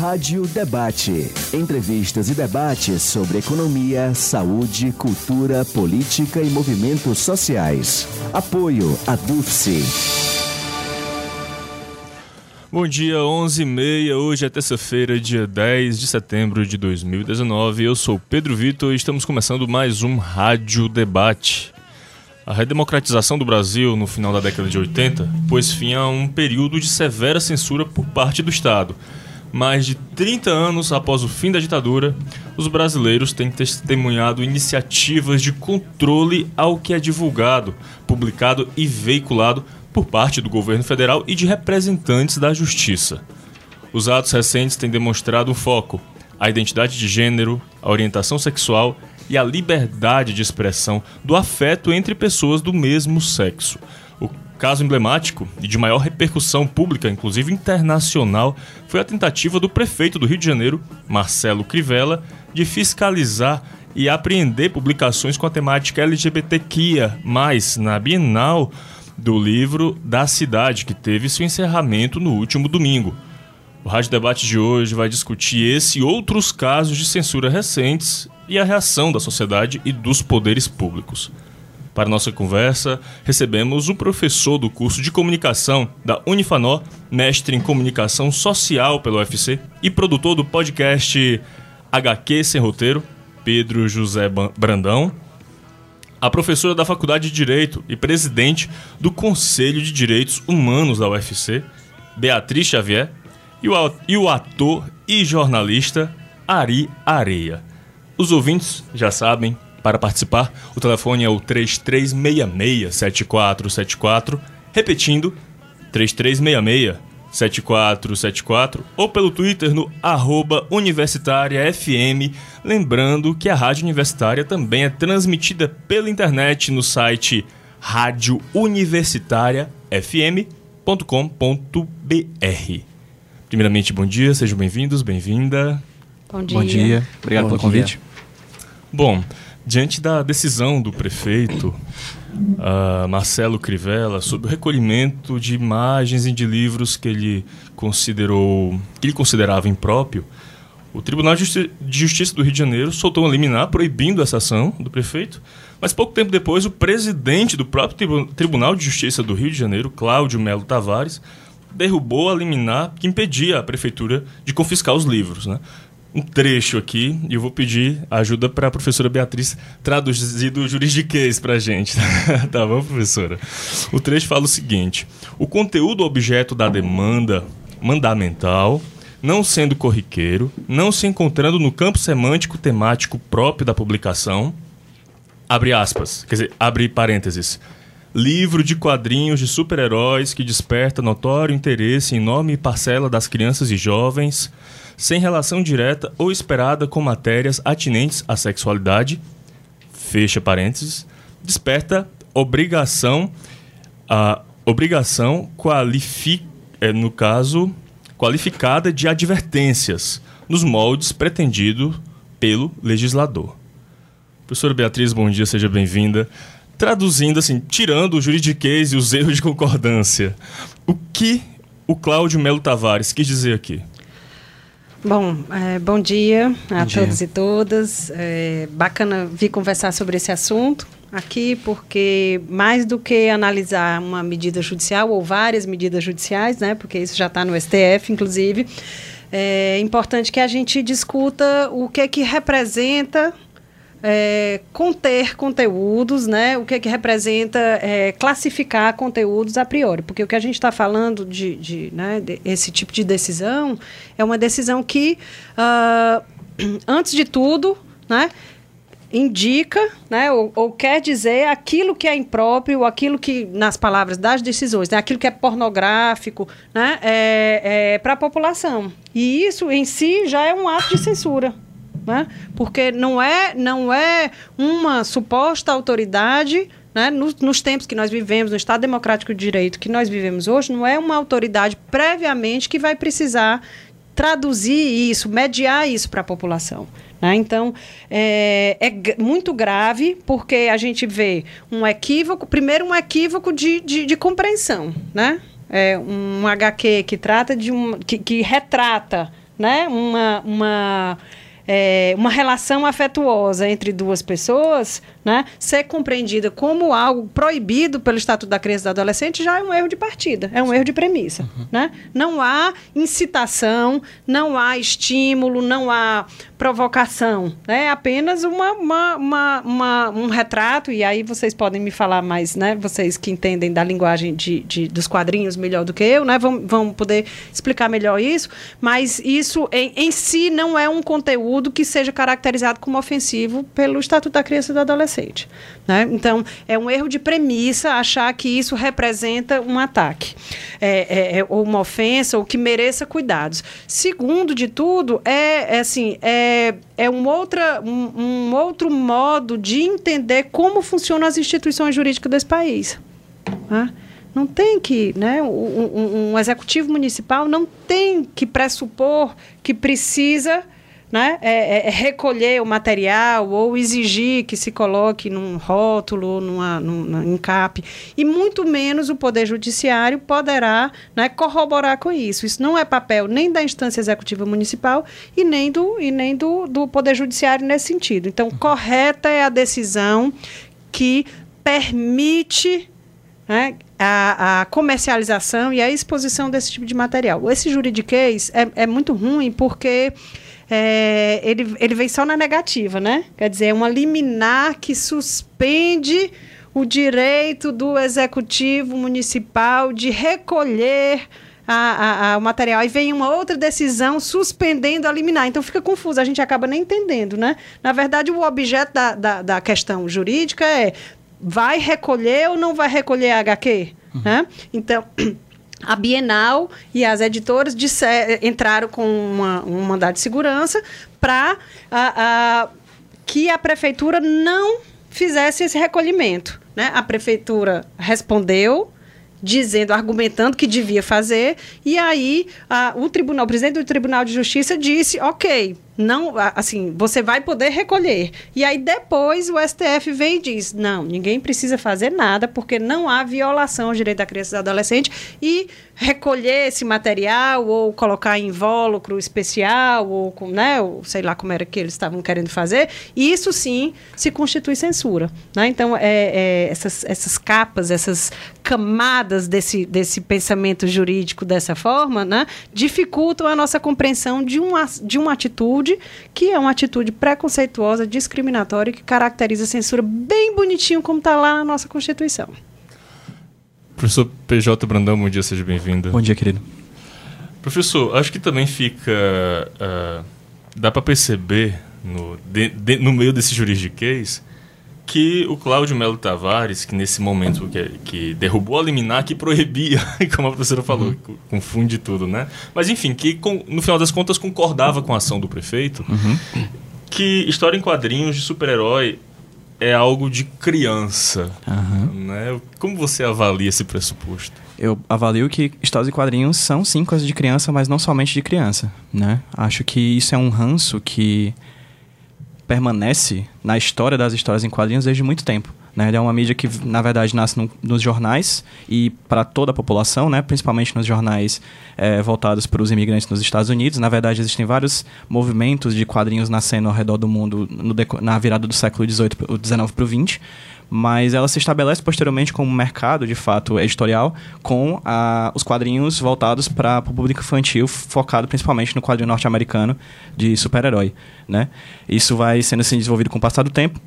Rádio Debate. Entrevistas e debates sobre economia, saúde, cultura, política e movimentos sociais. Apoio a DUFSE. Bom dia, 11h30. Hoje é terça-feira, dia 10 de setembro de 2019. Eu sou Pedro Vitor e estamos começando mais um Rádio Debate. A redemocratização do Brasil no final da década de 80 pôs fim a um período de severa censura por parte do Estado. Mais de 30 anos após o fim da ditadura, os brasileiros têm testemunhado iniciativas de controle ao que é divulgado, publicado e veiculado por parte do governo federal e de representantes da justiça. Os atos recentes têm demonstrado um foco: a identidade de gênero, a orientação sexual e a liberdade de expressão do afeto entre pessoas do mesmo sexo. Caso emblemático e de maior repercussão pública, inclusive internacional, foi a tentativa do prefeito do Rio de Janeiro, Marcelo Crivella, de fiscalizar e apreender publicações com a temática LGBTQIA, na Bienal do livro da cidade, que teve seu encerramento no último domingo. O Rádio Debate de hoje vai discutir esse e outros casos de censura recentes e a reação da sociedade e dos poderes públicos. Para nossa conversa, recebemos o professor do curso de comunicação da Unifanó, mestre em comunicação social pelo UFC e produtor do podcast HQ Sem Roteiro, Pedro José Brandão, a professora da Faculdade de Direito e presidente do Conselho de Direitos Humanos da UFC, Beatriz Xavier, e o ator e jornalista Ari Areia. Os ouvintes já sabem, para participar, o telefone é o 3366-7474, repetindo, 7474 ou pelo Twitter no arroba Universitária FM. Lembrando que a Rádio Universitária também é transmitida pela internet no site radiouniversitariafm.com.br. Primeiramente, bom dia, sejam bem-vindos, bem-vinda. Bom dia. Bom dia, obrigado Bom pelo dia. convite. Bom, diante da decisão do prefeito ah, Marcelo Crivella sobre o recolhimento de imagens e de livros que ele considerou que ele considerava impróprio, o Tribunal de Justi- de Justiça do Rio de Janeiro soltou uma liminar proibindo essa ação do prefeito, mas pouco tempo depois o presidente do próprio Tribu- Tribunal de Justiça do Rio de Janeiro, Cláudio Melo Tavares, derrubou a liminar que impedia a prefeitura de confiscar os livros, né? Um trecho aqui e eu vou pedir ajuda para a professora Beatriz traduzir do juridiquês para a gente. <laughs> tá bom, professora? O trecho fala o seguinte: o conteúdo objeto da demanda mandamental, não sendo corriqueiro, não se encontrando no campo semântico temático próprio da publicação, abre aspas, quer dizer, abre parênteses. Livro de quadrinhos de super-heróis que desperta notório interesse em enorme parcela das crianças e jovens, sem relação direta ou esperada com matérias atinentes à sexualidade, fecha parênteses, desperta obrigação, a obrigação qualifi, é, no caso, qualificada de advertências, nos moldes pretendido pelo legislador. Professora Beatriz, bom dia, seja bem-vinda. Traduzindo, assim, tirando o juridiquês e os erros de concordância, o que o Cláudio Melo Tavares quis dizer aqui? Bom, é, bom dia a dia. todos e todas. É, bacana vir conversar sobre esse assunto aqui, porque mais do que analisar uma medida judicial ou várias medidas judiciais, né, porque isso já está no STF, inclusive, é importante que a gente discuta o que que representa é, conter conteúdos, né? O que que representa é, classificar conteúdos a priori, porque o que a gente está falando de, de, né, de- esse tipo de decisão é uma decisão que, ah, <clears throat> antes de tudo, né? indica, né, ou, ou quer dizer aquilo que é impróprio, aquilo que, nas palavras das decisões, né, aquilo que é pornográfico, né, é, para a população. E isso em si já é um ato de censura. Né? Porque não é, não é uma suposta autoridade né, nos, nos tempos que nós vivemos, no Estado Democrático de Direito que nós vivemos hoje, não é uma autoridade previamente que vai precisar traduzir isso, mediar isso para a população. né? Então, é, é muito grave, porque a gente vê um equívoco, primeiro um equívoco de, de, de compreensão, né? É um HQ que trata de um. que, que retrata né? uma, uma é, uma relação afetuosa entre duas pessoas, né, ser compreendida como algo proibido pelo Estatuto da Criança e do Adolescente já é um erro de partida, é um erro de premissa. Né? Não há incitação, não há estímulo, não há provocação. né? É apenas uma, uma, uma- uma- um retrato, e aí vocês podem me falar mais, né? vocês que entendem da linguagem de, de- dos quadrinhos melhor do que eu, né? vão, vão poder explicar melhor isso, mas isso em, em si não é um conteúdo que seja caracterizado como ofensivo pelo Estatuto da Criança e do Adolescente. Né? Então, é um erro de premissa achar que isso representa um ataque, é, é- é- ou uma ofensa, ou que mereça cuidados. Segundo de tudo, é, é assim, é, é um, outra, um, um outro modo de entender como funcionam as instituições jurídicas desse país. né? Não tem que, né, um, um- um executivo municipal não tem que pressupor que precisa né, é- é- é recolher o material ou exigir que se coloque num rótulo, numa, num, num encape, e muito menos o Poder Judiciário poderá né, corroborar com isso. Isso não é papel nem da instância executiva municipal e nem do, e nem do, do Poder Judiciário nesse sentido. Então, correta é a decisão que permite né, a, a comercialização e a exposição desse tipo de material. Esse juridiquês é, é muito ruim porque é, ele, ele vem só na negativa, né? Quer dizer, é uma liminar que suspende o direito do executivo municipal de recolher a, a- a- o material. E vem uma outra decisão suspendendo a liminar. Então fica confuso, a gente acaba nem entendendo, né? Na verdade, o objeto da, da, da questão jurídica é vai recolher ou não vai recolher a HQ? Né? Então. A Bienal e as editoras disser, entraram com uma, um mandado de segurança para que a prefeitura não fizesse esse recolhimento. Né? A prefeitura respondeu dizendo, argumentando que devia fazer, e aí a, o tribunal, o presidente do Tribunal de Justiça disse, ok, não, assim, você vai poder recolher. E aí depois o STF vem e diz: não, ninguém precisa fazer nada porque não há violação ao direito da criança e do adolescente e recolher esse material ou colocar em invólucro especial ou, né, ou sei lá como era que eles estavam querendo fazer, isso sim se constitui censura. Né? Então, é, é, essas, essas capas, essas camadas desse, desse pensamento jurídico dessa forma, né, dificultam a nossa compreensão de uma, de uma atitude que é uma atitude preconceituosa, discriminatória, que caracteriza a censura bem bonitinho como está lá na nossa Constituição. Professor PJ Brandão, bom dia, seja bem-vindo. Bom dia, querido. Professor, acho que também fica. Uh, dá para perceber no, de, de, no meio desse juridiquês que o Cláudio Melo Tavares, que nesse momento que, que derrubou a liminar, que proibia, <laughs> como a professora falou, uhum. confunde tudo, né? Mas enfim, que com, no final das contas concordava com a ação do prefeito, uhum. que história em quadrinhos de super-herói é algo de criança. Uhum. Né? Como você avalia esse pressuposto? Eu avalio que histórias em quadrinhos são sim coisas de criança, mas não somente de criança. Né? Acho que isso é um ranço que permanece na história das histórias em quadrinhos desde muito tempo. Né? Ele é uma mídia que, na verdade, nasce no, nos jornais e para toda a população, né? principalmente nos jornais é, voltados para os imigrantes nos Estados Unidos. Na verdade, existem vários movimentos de quadrinhos nascendo ao redor do mundo no, na virada do século XVIII, XIX para o XX mas ela se estabelece posteriormente como um mercado, de fato, editorial, com a, os quadrinhos voltados para o público infantil, focado principalmente no quadrinho norte-americano de super-herói. Né? Isso vai sendo assim, desenvolvido com o passar do tempo,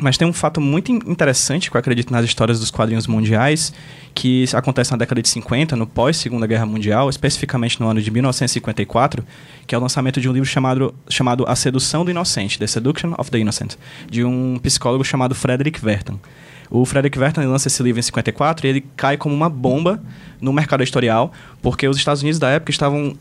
mas tem um fato muito interessante que eu acredito nas histórias dos quadrinhos mundiais, que acontece na década de 50, no pós-Segunda Guerra Mundial, especificamente no ano de 1954, que é o lançamento de um livro chamado, chamado A Sedução do Inocente, The Seduction of the Innocent, de um psicólogo chamado Frederick Wertham. O Frederick Wertham lança esse livro em 54 e ele cai como uma bomba no mercado editorial, porque os Estados Unidos da época estavam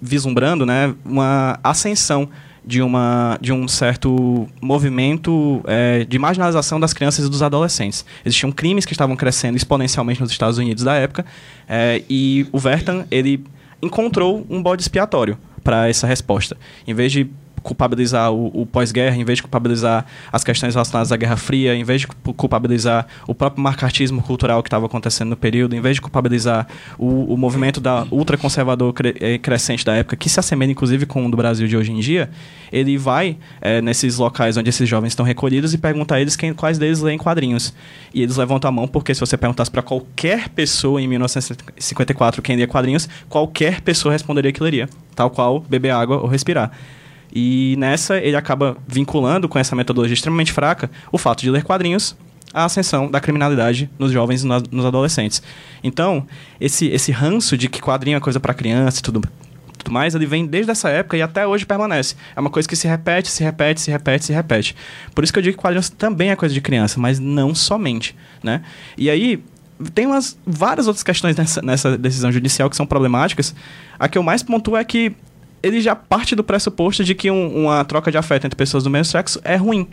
vislumbrando né, uma ascensão de, uma, de um certo movimento é, de marginalização das crianças e dos adolescentes. Existiam crimes que estavam crescendo exponencialmente nos Estados Unidos da época é, e o Vertan ele encontrou um bode expiatório para essa resposta. Em vez de culpabilizar o, o pós-guerra, em vez de culpabilizar as questões relacionadas à Guerra Fria, em vez de culpabilizar o próprio marcartismo cultural que estava acontecendo no período, em vez de culpabilizar o, o movimento da ultraconservador cre, eh, crescente da época, que se assemelha inclusive com o do Brasil de hoje em dia, ele vai é, nesses locais onde esses jovens estão recolhidos e pergunta a eles quem, quais deles leem quadrinhos. E eles levantam a mão porque se você perguntasse para qualquer pessoa em 1954 quem lia quadrinhos, qualquer pessoa responderia que leria, tal qual beber água ou respirar. E nessa ele acaba vinculando com essa metodologia extremamente fraca o fato de ler quadrinhos à ascensão da criminalidade nos jovens e nos adolescentes. Então, esse, esse ranço de que quadrinho é coisa para criança e tudo, mais, ele vem desde essa época e até hoje permanece. É uma coisa que se repete, se repete, se repete, se repete. Por isso que eu digo que quadrinhos também é coisa de criança, mas não somente, né? E aí, tem umas, várias outras questões nessa, nessa decisão judicial que são problemáticas. A que eu mais pontuo é que ele já parte do pressuposto de que um, uma troca de afeto entre pessoas do mesmo sexo é ruim.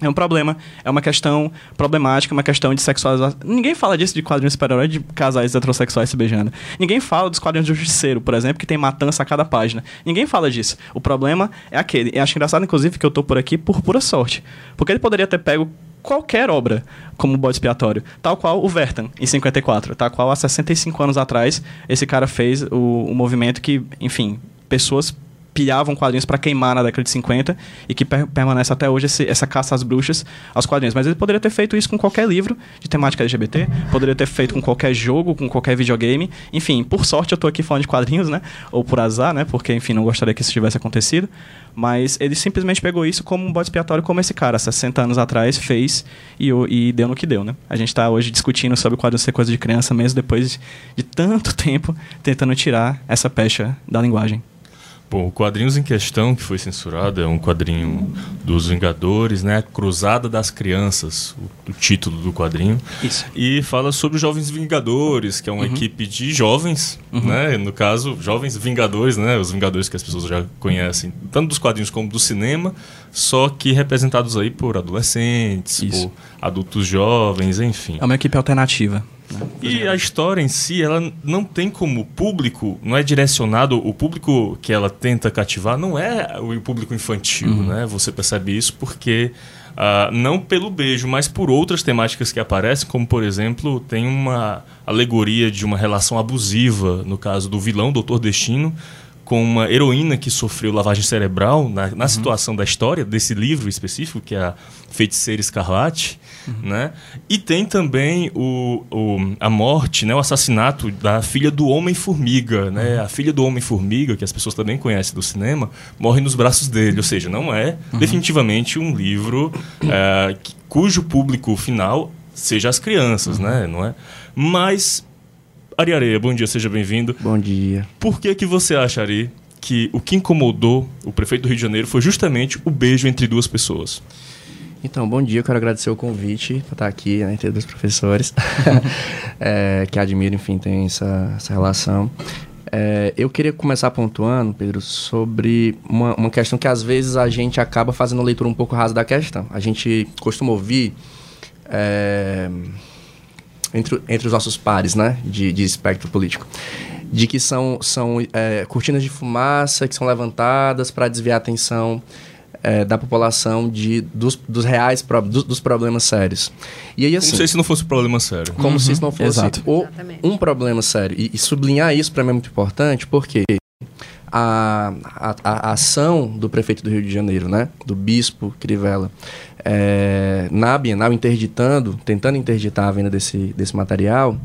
É um problema, é uma questão problemática, uma questão de sexualização. Ninguém fala disso de quadrinhos super-herói de casais heterossexuais se beijando. Ninguém fala dos quadrinhos do Justiceiro, por exemplo, que tem matança a cada página. Ninguém fala disso. O problema é aquele. E acho engraçado, inclusive, que eu tô por aqui por pura sorte. Porque ele poderia ter pego qualquer obra como bode expiatório, tal qual o Vertan, em 54, tal qual há 65 anos atrás esse cara fez o, o movimento que, enfim, pessoas pilhavam quadrinhos para queimar na década de 50 e que per permanece até hoje esse, essa caça às bruxas aos quadrinhos. Mas ele poderia ter feito isso com qualquer livro de temática LGBT, poderia ter feito com qualquer jogo, com qualquer videogame. Enfim, por sorte eu estou aqui falando de quadrinhos, né? Ou por azar, né? Porque, enfim, não gostaria que isso tivesse acontecido. Mas ele simplesmente pegou isso como um bode expiatório, como esse cara, 60 anos atrás, fez e, e deu no que deu, né? A gente está hoje discutindo sobre quadrinhos ser coisa de criança, mesmo depois de tanto <laughs> tempo tentando tirar essa pecha da linguagem. Bom, o Quadrinhos em Questão, que foi censurado, é um quadrinho dos Vingadores, né? Cruzada das Crianças, o, o título do quadrinho. Isso. E fala sobre os Jovens Vingadores, que é uma equipe de jovens, né? No caso, Jovens Vingadores, né? Os Vingadores que as pessoas já conhecem, tanto dos quadrinhos como do cinema, só que representados aí por adolescentes, Isso. por adultos jovens, enfim. É uma equipe alternativa. né? E a história em si, ela não tem como público, não é direcionado, o público que ela tenta cativar não é o público infantil, né? Você percebe isso porque, ah, não pelo beijo, mas por outras temáticas que aparecem, como por exemplo, tem uma alegoria de uma relação abusiva, no caso do vilão Doutor Destino, com uma heroína que sofreu lavagem cerebral na, na situação da história desse livro específico, que é a Feiticeira Escarlate, né? E tem também o, o- a morte, né? o assassinato da filha do Homem-Formiga. Né? A filha do Homem-Formiga, que as pessoas também conhecem do cinema, morre nos braços dele. Ou seja, não é definitivamente um livro eh, cujo público final seja as crianças, né? não é? Mas Ari Areia, bom dia, seja bem-vindo. Bom dia. Por que que você acha, Ari, que o que incomodou o prefeito do Rio de Janeiro foi justamente o beijo entre duas pessoas? Então, bom dia. Eu quero agradecer o convite para estar aqui né, entre dois professores <laughs> é, que admiro, enfim, tem essa, essa relação. É, eu queria começar pontuando, Pedro, sobre uma, uma questão que às vezes a gente acaba fazendo leitura um pouco rasa da questão. A gente costuma ouvir é, entre, entre os nossos pares, né, de, de espectro político, de que são, são é, cortinas de fumaça que são levantadas para desviar a atenção é, da população de, dos, dos reais pro- dos, dos problemas sérios. E aí, assim, Como se esse não fosse um problema sério. como se isso não fosse exato. o- Exatamente. um problema sério. E, e sublinhar isso para mim é muito importante, porque a, a, a ação do prefeito do Rio de Janeiro, né, do bispo Crivella, é, na Bienal interditando, tentando interditar a venda desse, desse material,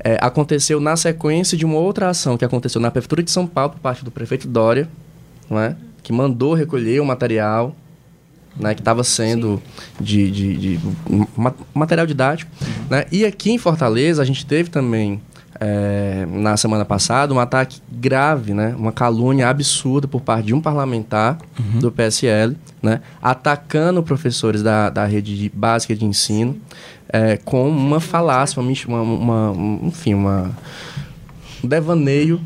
é, aconteceu na sequência de uma outra ação que aconteceu na Prefeitura de São Paulo por parte do prefeito Dória, não é? que mandou recolher o material né, que estava sendo de, de, de ma- material didático. Né? E aqui em Fortaleza, a gente teve também, é, na semana passada, um ataque grave, né, uma calúnia absurda por parte de um parlamentar do PSL, né, atacando professores da, da rede de- básica de ensino é, com uma falácia, uma, uma, uma- um- enfim, uma, um devaneio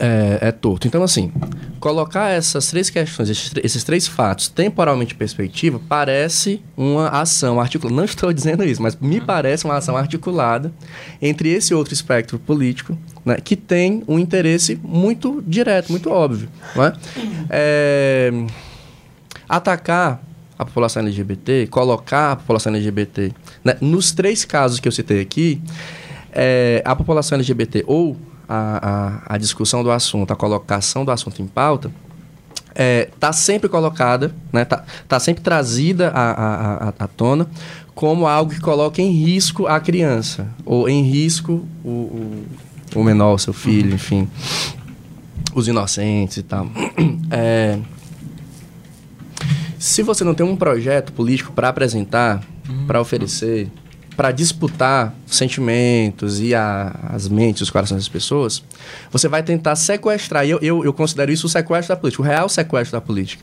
é, é torto. Então, assim, colocar essas três questões, esses, tr- esses três fatos temporalmente em perspectiva, parece uma ação articulada. Não estou dizendo isso, mas me parece uma ação articulada entre esse outro espectro político, né, que tem um interesse muito direto, muito óbvio. é? É, atacar a população LGBT, colocar a população LGBT, né, nos três casos que eu citei aqui, é, a população LGBT ou a, a, a discussão do assunto, a colocação do assunto em pauta, está sempre colocada, né, tá, tá sempre trazida à, à, à- tona como algo que coloca em risco a criança, ou em risco o, o, o menor, o seu filho, enfim, os inocentes e tal. É, se você não tem um projeto político para apresentar, para oferecer, para disputar sentimentos e a- as mentes, os corações das pessoas, você vai tentar sequestrar. E eu, eu, eu considero isso o sequestro da política, o real sequestro da política.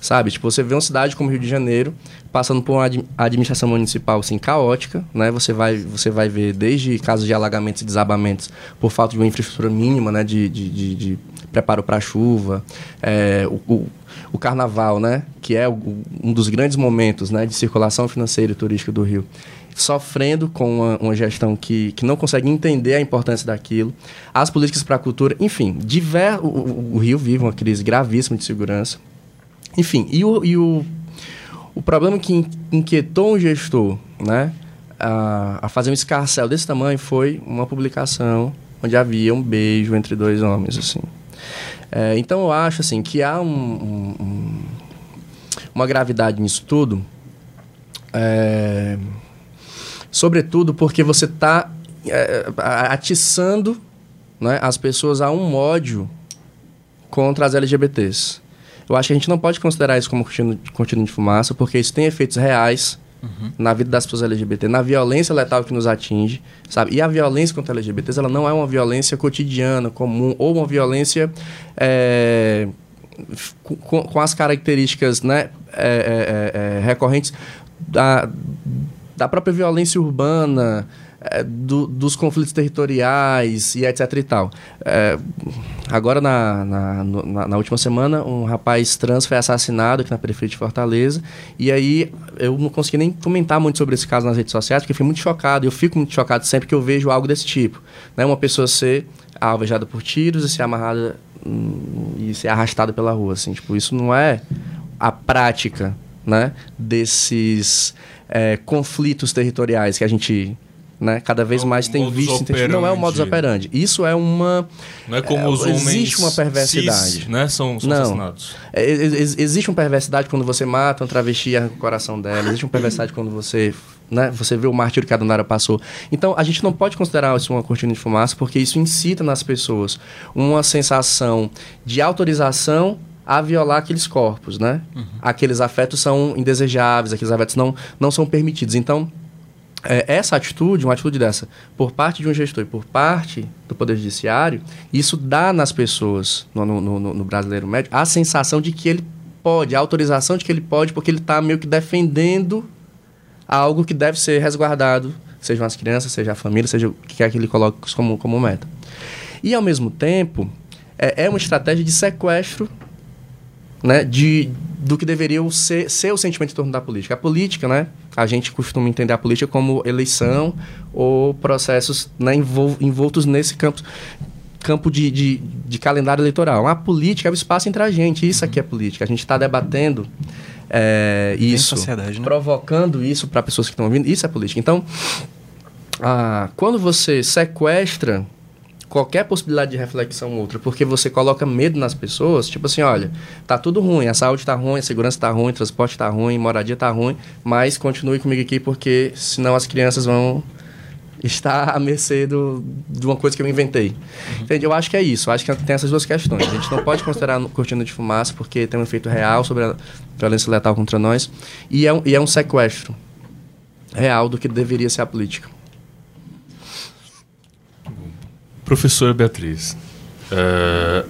Sabe? Tipo, você vê uma cidade como Rio de Janeiro passando por uma admi- administração municipal assim, caótica, né? Você vai, você vai ver desde casos de alagamentos e desabamentos por falta de uma infraestrutura mínima, né? De, de, de, de preparo para chuva, é, o, o, o carnaval, né? Que é o- um dos grandes momentos né? de circulação financeira e turística do Rio sofrendo com uma, uma gestão que, que não consegue entender a importância daquilo, as políticas para a cultura, enfim, diver, o, o- Rio vive uma crise gravíssima de segurança. Enfim, e o, e o, o problema que in- inquietou um gestor né, a, a fazer um escarcel desse tamanho foi uma publicação onde havia um beijo entre dois homens. assim. É, então eu acho assim que há um- um- um- uma gravidade nisso tudo. É, sobretudo porque você está atiçando né, as pessoas a um ódio contra as LGBTs. Eu acho que a gente não pode considerar isso como cortina de fumaça, porque isso tem efeitos reais na vida das pessoas LGBT, na violência letal que nos atinge, sabe? E a violência contra LGBTs, ela não é uma violência cotidiana, comum, ou uma violência é, com, com as características né, é, é, é, recorrentes da, da própria violência urbana, é, do, dos conflitos territoriais e etc e tal. É, agora, na, na, na, na, última semana, um rapaz trans foi assassinado aqui na periferia de Fortaleza. E aí, eu não consegui nem comentar muito sobre esse caso nas redes sociais, porque fui muito chocado. Eu fico muito chocado sempre que eu vejo algo desse tipo. Né? Uma pessoa ser alvejada por tiros e ser amarrada hum, e ser arrastada pela rua. Assim. Tipo, isso não é a prática né? desses é, conflitos territoriais que a gente né? Cada vez mais tem visto. Não é o modus operandi. Isso é uma. Não é como é, os homens. Existe uma perversidade. Cis, né? São, são não. assassinados. É, existe uma perversidade quando você mata um travesti e o coração dela. Existe uma perversidade quando você. Né? Você vê o martírio que a Donara passou. Então, a gente não pode considerar isso uma cortina de fumaça, porque isso incita nas pessoas uma sensação de autorização a violar aqueles corpos, né? Uhum. Aqueles afetos são indesejáveis, aqueles afetos não, não são permitidos. Então, é, essa atitude, uma atitude dessa, por parte de um gestor e por parte do Poder Judiciário, isso dá nas pessoas, no, no, no, no brasileiro médio, a sensação de que ele pode, a autorização de que ele pode, porque ele está meio que defendendo algo que deve ser resguardado, sejam as crianças, seja a família, seja o que quer que ele coloque como, como meta. E, ao mesmo tempo, é, é uma estratégia de sequestro né, de, do que deveria ser, ser o sentimento em torno da política. A política, né, a gente costuma entender a política como eleição ou processos né, envoltos nesse campo, campo de, de, de, calendário eleitoral. A política é o espaço entre a gente, isso aqui é política. A gente está debatendo é, isso, né? provocando isso para pessoas que estão ouvindo, isso é política. Então, ah, quando você sequestra qualquer possibilidade de reflexão outra, porque você coloca medo nas pessoas, tipo assim, olha, tá tudo ruim, a saúde tá ruim, a segurança tá ruim, o transporte tá ruim, moradia tá ruim, mas continue comigo aqui porque senão as crianças vão estar à mercê do, de uma coisa que eu inventei. Uhum. Entende? Eu acho que é isso, eu acho que tem essas duas questões. A gente não pode considerar cortina de fumaça porque tem um efeito real sobre a violência letal contra nós e é um, e é um sequestro real do que deveria ser a política. Professora Beatriz, uh,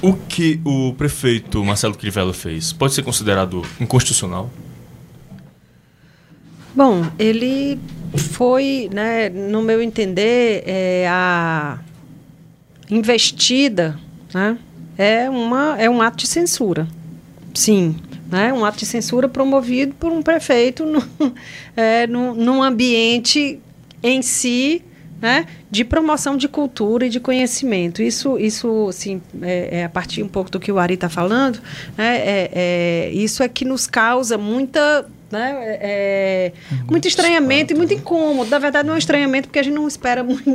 o que o prefeito Marcelo Crivella fez pode ser considerado inconstitucional? Bom, ele foi, né, no meu entender, é, a investida né, é, uma, é um ato de censura. Sim, né, um ato de censura promovido por um prefeito no, é, <laughs> no, num ambiente em si né, de promoção de cultura e de conhecimento. Isso, isso assim, é, é a partir um pouco do que o Ari está falando, né, é, é, isso é que nos causa muita né? É, é muito, estranhamento e muito incômodo. Na verdade, não é um estranhamento porque a gente não espera muito,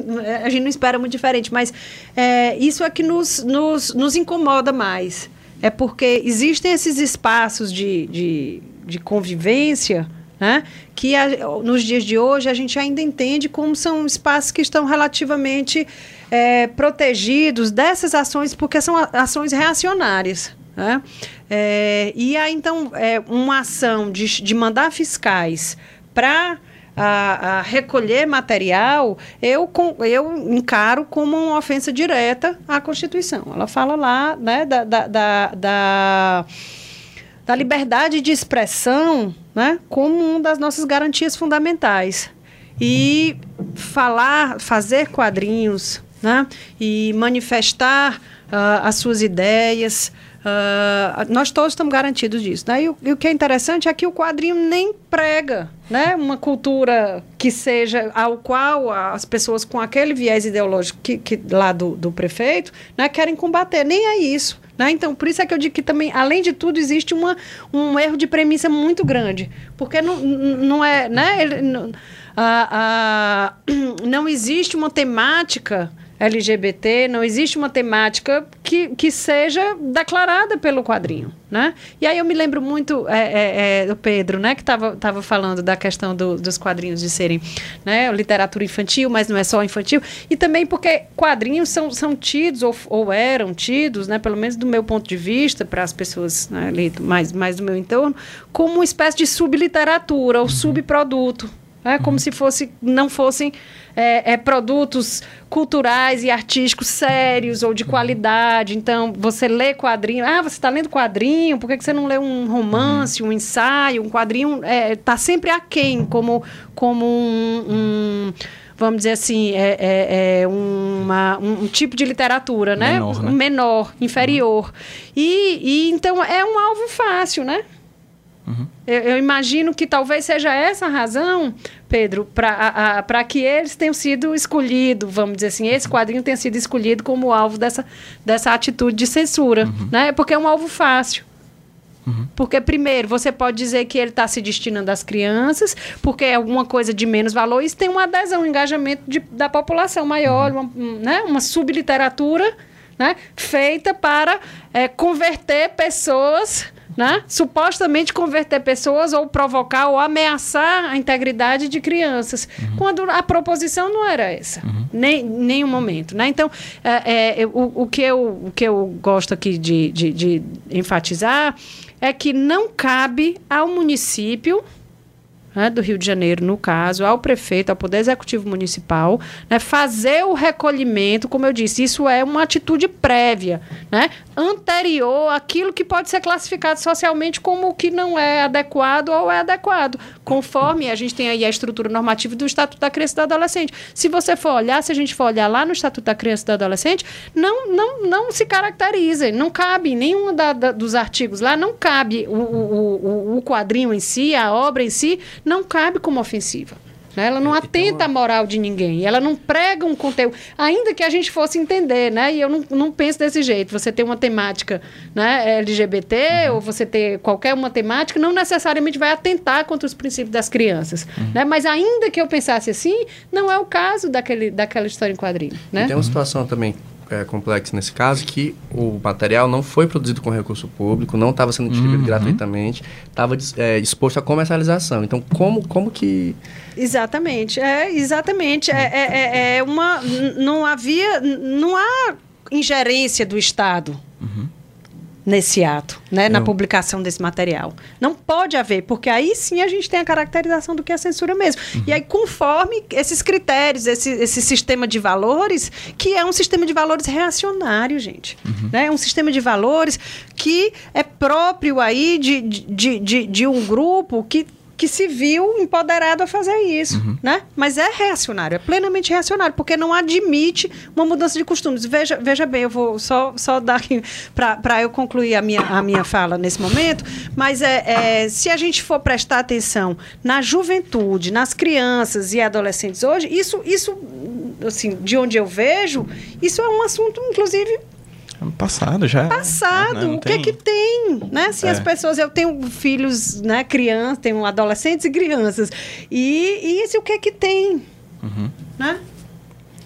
a gente não espera muito diferente, mas é, isso é que nos, nos, nos incomoda mais. É porque existem esses espaços de, de, de convivência né? que a, nos dias de hoje a gente ainda entende como são espaços que estão relativamente é, protegidos dessas ações, porque são ações reacionárias. Né? É, e há, então, é, uma ação de, de mandar fiscais para a, a, recolher material, eu, eu encaro como uma ofensa direta à Constituição. Ela fala lá né, da, da, da, da da liberdade de expressão né, como uma das nossas garantias fundamentais. E falar, fazer quadrinhos né, e manifestar uh, as suas ideias, Uh, nós todos estamos garantidos disso. Né? E, o, e, o, que é interessante é que o quadrinho nem prega né? uma cultura que seja ao qual as pessoas com aquele viés ideológico que, que lá do, do prefeito né, querem combater. Nem é isso. Né? Então, por isso é que eu digo que também, além de tudo, existe uma, um erro de premissa muito grande. Porque não, não é. Né? Ele, não, a, a, <clears throat> não existe uma temática LGBT, não existe uma temática que, que seja declarada pelo quadrinho, né? E aí eu me lembro muito é, é, é, do Pedro, né, que estava tava falando da questão do- dos quadrinhos de serem né, literatura infantil, mas não é só infantil, e também porque quadrinhos são, são tidos, ou, ou eram tidos, né, pelo menos do meu ponto de vista, para as pessoas né, ali mais, mais do meu entorno, como uma espécie de subliteratura ou subproduto. É como se fosse, não fossem é, é, produtos culturais e artísticos sérios ou de qualidade. Então, você lê quadrinho. Ah, você está lendo quadrinho, por que, que você não lê um romance, um ensaio? Um quadrinho está sempre aquém, como, como um, um, Vamos dizer assim, é, é- é uma- um, um tipo de literatura, né? Menor, né? Menor, inferior. E, e então é um alvo fácil, né? Eu, eu imagino que talvez seja essa a razão, Pedro, para que eles tenham sido escolhidos, vamos dizer assim, esse quadrinho tenha sido escolhido como alvo dessa, dessa atitude de censura, né? Porque é um alvo fácil. Porque, primeiro, você pode dizer que ele está se destinando às crianças, porque é alguma coisa de menos valor, isso tem uma adesão, um engajamento de- da população maior, uma, um, né? uma subliteratura né? feita para é, converter pessoas, né? supostamente converter pessoas ou provocar ou ameaçar a integridade de crianças, quando a proposição não era essa, nem nenhum momento. Né? Então, é, é, o, o, que eu, o que eu gosto aqui de, de, de enfatizar é que não cabe ao município né, do Rio de Janeiro, no caso, ao prefeito, ao Poder Executivo Municipal, né, fazer o recolhimento, como eu disse, isso é uma atitude prévia, né, anterior àquilo que pode ser classificado socialmente como o que não é adequado ou é adequado, conforme a gente tem aí a estrutura normativa do Estatuto da Criança e do Adolescente. Se você for olhar, se a gente for olhar lá no Estatuto da Criança e do Adolescente, não, não, não se caracteriza, não cabe nenhum da- da- dos artigos lá, não cabe o, o, o- o quadrinho em si, a obra em si, não cabe como ofensiva. né? Ela não atenta à moral de ninguém, ela não prega um conteúdo, ainda que a gente fosse entender, né? E eu não, não penso desse jeito. Você tem uma temática né, LGBT, ou você ter qualquer uma temática, não necessariamente vai atentar contra os princípios das crianças. Né? Mas ainda que eu pensasse assim, não é o caso daquele, daquela história em quadrinho. Né? Tem uma situação também é, complexa nesse caso, que o material não foi produzido com recurso público, não estava sendo distribuído gratuitamente, estava exposto à comercialização. Então, como, como que... Exatamente, é, exatamente. É, é, é- é uma. Não havia. Não há ingerência do Estado nesse ato, né? Na Eu- publicação desse material. Não pode haver, porque aí sim a gente tem a caracterização do que é censura mesmo. E aí, conforme esses critérios, esse, esse sistema de valores, que é um sistema de valores reacionário, gente. Né? É um sistema de valores que é próprio aí de, de, de, de um grupo que que se viu empoderado a fazer isso, né? Mas é reacionário, é plenamente reacionário, porque não admite uma mudança de costumes. Veja, veja bem, eu vou só, só dar aqui para eu concluir a minha, a minha fala nesse momento, mas é, é, se a gente for prestar atenção na juventude, nas crianças e adolescentes hoje, isso, isso assim, de onde eu vejo, isso é um assunto, inclusive, Passado já. passado. né? Não o que é tem- que tem, né? Assim, É. as pessoas, eu tenho filhos, né, crianças, tenho adolescentes e crianças. E, e isso o que é que tem, Uhum. né?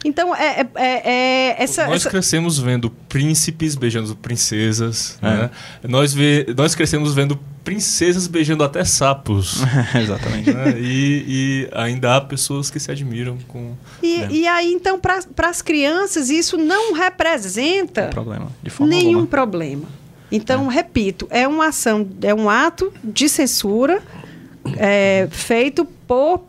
Então, é, é, é- é essa... Nós essa- crescemos vendo príncipes beijando princesas, né? Nós, vê, nós crescemos vendo princesas beijando até sapos. <laughs> Exatamente. né? e, e ainda há pessoas que se admiram com... E, né? e aí, então, para as crianças, isso não representa problema. De forma nenhum alguma. problema. Então, repito, é uma ação, é um ato de censura é, feito por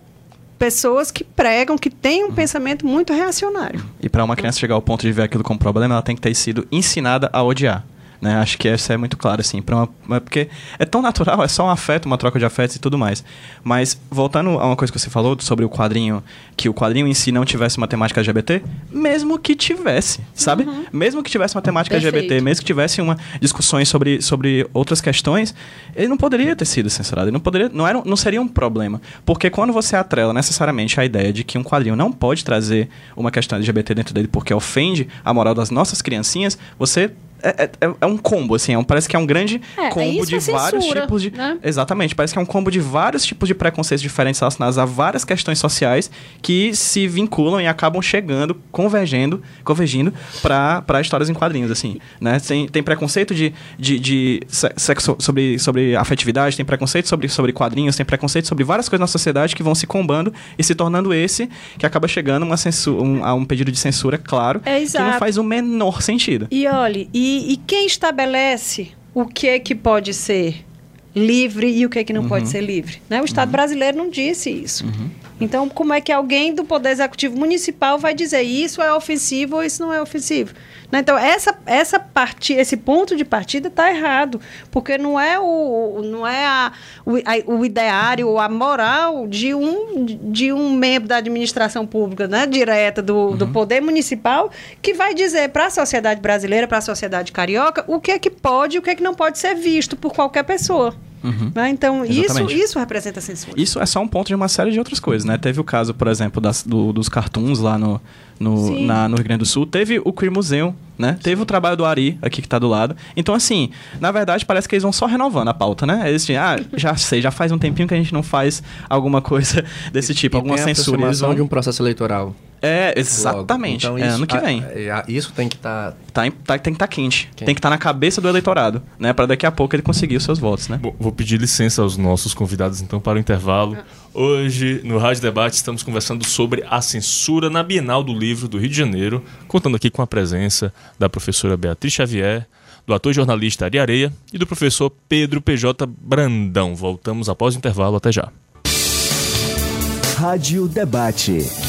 pessoas que pregam, que têm um pensamento muito reacionário. E para uma criança chegar ao ponto de ver aquilo como problema, ela tem que ter sido ensinada a odiar. Né? Acho que isso é muito claro, assim. Pra uma, é porque é tão natural, é só um afeto, uma troca de afetos e tudo mais. Mas, voltando a uma coisa que você falou sobre o quadrinho, que o quadrinho em si não tivesse uma temática LGBT, mesmo que tivesse, sabe? Mesmo que tivesse uma temática Perfeito. LGBT, mesmo que tivesse uma discussões sobre, sobre outras questões, ele não poderia ter sido censurado. Ele não, poderia, não, era, não seria um problema. Porque quando você atrela necessariamente a ideia de que um quadrinho não pode trazer uma questão LGBT dentro dele porque ofende a moral das nossas criancinhas, você é, é, é um combo, assim, é um- parece que é um grande É, combo de é vários censura, tipos de. né? Exatamente, parece que é um combo de vários tipos de preconceitos diferentes relacionados a várias questões sociais que se vinculam e acabam chegando, convergendo, convergindo para histórias em quadrinhos, assim. Né? Tem, tem preconceito de, de, de se- sexo, sobre, sobre afetividade, tem preconceito sobre, sobre quadrinhos, tem preconceito sobre várias coisas na sociedade que vão se combando e se tornando esse que acaba chegando uma censu- um, a um pedido de censura, claro, É, que não faz o menor sentido. E olhe, e, e quem estabelece o que é que pode ser livre e o que é que não Uhum. pode ser livre? Né? O Estado brasileiro não disse isso. Então, como é que alguém do Poder Executivo Municipal vai dizer isso é ofensivo ou isso não é ofensivo? Né? Então, essa, essa parti, esse ponto de partida está errado, porque não é, o, não é a, o, a- o ideário ou a moral de um, de um membro da administração pública né? direta do, do Poder Municipal que vai dizer para a sociedade brasileira, para a sociedade carioca, o que é que pode e o que é que não pode ser visto por qualquer pessoa. Né? Então, isso, isso representa censura. Isso é só um ponto de uma série de outras coisas, né? Teve o caso, por exemplo, das- do- dos cartoons lá no, no, Sim. na- no Rio Grande do Sul. Teve o Queer Museum, né? Teve o trabalho do Ari, aqui que tá do lado. Então, assim, na verdade, parece que eles vão só renovando a pauta, né? Eles dizem, ah, já sei, já faz um tempinho que a gente não faz alguma coisa <laughs> desse tipo, E alguma tem a censura. Eles aproximação vão... de um processo eleitoral. É, logo. exatamente. Então, é isso, ano que a- vem. a- isso tem que estar. Tá, em- tá- tem que estar quente. Quente. Tem que estar na cabeça do eleitorado, né? Pra daqui a pouco ele conseguir os seus votos, né? Bom, vou pedir licença aos nossos convidados então para o intervalo. Hoje, no Rádio Debate, estamos conversando sobre a censura na Bienal do Livro do Rio de Janeiro, contando aqui com a presença da professora Beatriz Xavier, do ator jornalista Ari Areia e do professor Pedro PJ Brandão. Voltamos após o intervalo, até já. Rádio Debate.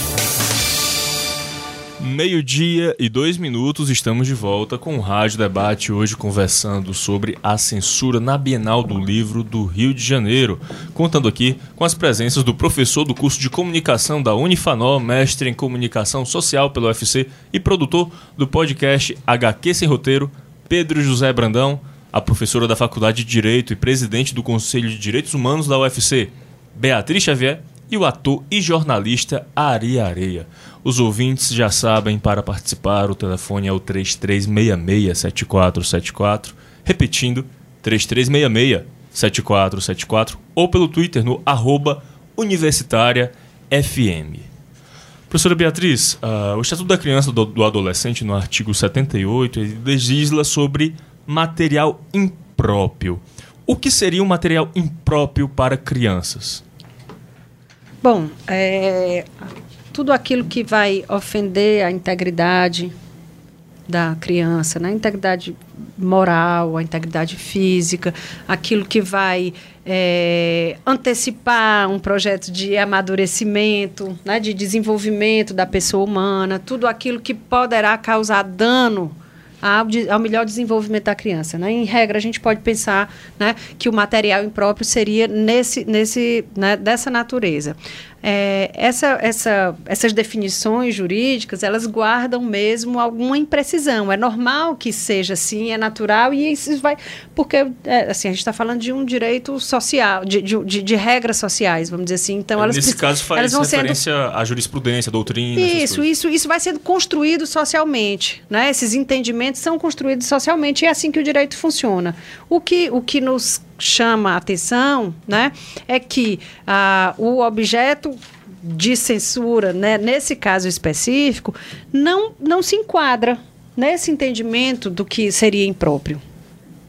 Meio-dia e dois minutos, estamos de volta com o Rádio Debate, hoje conversando sobre a censura na Bienal do Livro do Rio de Janeiro. Contando aqui com as presenças do professor do curso de comunicação da Unifanó, mestre em comunicação social pelo UFC e produtor do podcast HQ Sem Roteiro, Pedro José Brandão, a professora da Faculdade de Direito e presidente do Conselho de Direitos Humanos da UFC, Beatriz Xavier e o ator e jornalista Ari Areia. Os ouvintes já sabem, para participar, o telefone é o 3366-7474. Repetindo, 3366-7474 ou pelo Twitter no arroba universitária FM. Professora Beatriz, ah, o Estatuto da Criança do, do Adolescente, no artigo 78, ele legisla sobre material impróprio. O que seria um material impróprio para crianças? Bom, é, tudo aquilo que vai ofender a integridade da criança, né? a integridade moral, a integridade física, aquilo que vai é, antecipar um projeto de amadurecimento, né? de desenvolvimento da pessoa humana, tudo aquilo que poderá causar dano ao, ao melhor desenvolvimento da criança. Né? Em regra, a gente pode pensar né, que o material impróprio seria nesse, nesse, né, dessa natureza. É, essa, essa, essas definições jurídicas, elas guardam mesmo alguma imprecisão. É normal que seja assim, é natural, e isso vai... Porque é, assim, a gente está falando de um direito social, de, de, de- de regras sociais, vamos dizer assim. Então, elas Nesse caso faz elas vão sendo referência à jurisprudência, à doutrina. isso, isso, isso vai sendo construído socialmente, né? Esses entendimentos são construídos socialmente e é assim que o direito funciona. O que, o que nos chama a atenção, né, é que ah, o objeto de censura, né, nesse caso específico, não, não se enquadra nesse entendimento do que seria impróprio.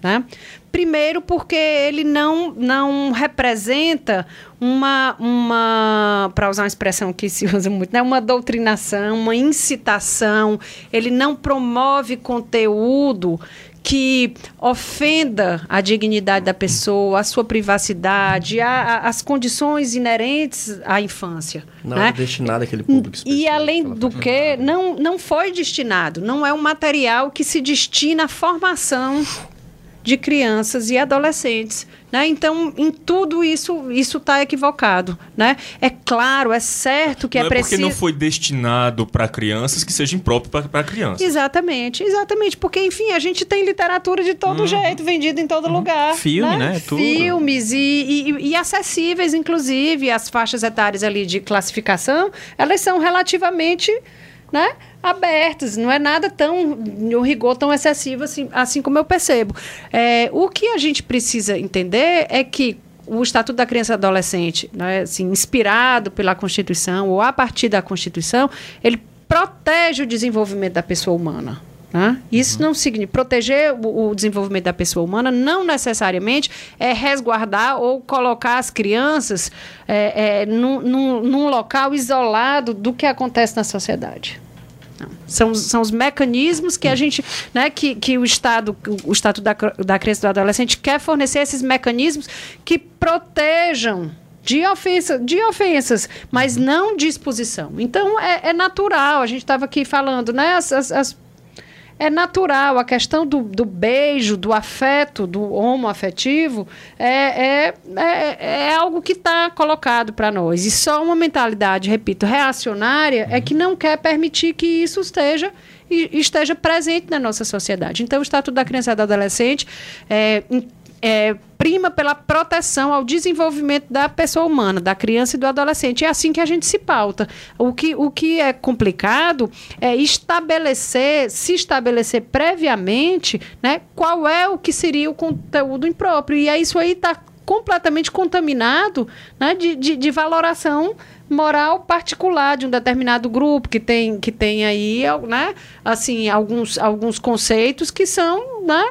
Né? Primeiro, porque ele não, não representa uma, uma para usar uma expressão que se usa muito, né? uma doutrinação, uma incitação, ele não promove conteúdo que ofenda a dignidade da pessoa, a sua privacidade, a- a- as condições inerentes à infância. Não né? é destinado àquele público E além do faixa que, não, não foi destinado, não é um material que se destina à formação de crianças e adolescentes. Né? Então, em tudo isso, isso está equivocado. Né? É claro, é certo que não é é porque preciso. não foi destinado para crianças que seja impróprio para crianças. Exatamente, exatamente. Porque, enfim, a gente tem literatura de todo jeito, vendida em todo lugar. Filme, né? Tudo. Filmes e, e- e acessíveis, inclusive. As faixas etárias ali de classificação, elas são relativamente né, abertas, não é nada tão, um rigor tão excessivo assim, assim como eu percebo. É, o que a gente precisa entender é que o Estatuto da Criança e Adolescente, né, assim, inspirado pela Constituição ou a partir da Constituição, ele protege o desenvolvimento da pessoa humana. Né? Isso não significa. Proteger o, o, desenvolvimento da pessoa humana não necessariamente é resguardar ou colocar as crianças é, é, num, num, num local isolado do que acontece na sociedade. São, são os mecanismos que a gente, né, que, que o Estado, o Estatuto da, da Criança e do Adolescente quer fornecer esses mecanismos que protejam de, ofensa, de ofensas, mas não de exposição. Então, é, é natural, a gente estava aqui falando, né, as, as, as é natural. A questão do, do beijo, do afeto, do homoafetivo, é, é, é, é algo que está colocado para nós. E só uma mentalidade, repito, reacionária é que não quer permitir que isso esteja esteja presente na nossa sociedade. Então, o Estatuto da Criança e do Adolescente é, é, prima pela proteção ao desenvolvimento da pessoa humana, da criança e do adolescente. É assim que a gente se pauta. O que, o que é complicado é estabelecer, se estabelecer previamente, né, qual é o que seria o conteúdo impróprio. E é isso aí está completamente contaminado né, de, de, de valoração moral particular de um determinado grupo que tem que tem aí né assim alguns alguns conceitos que são né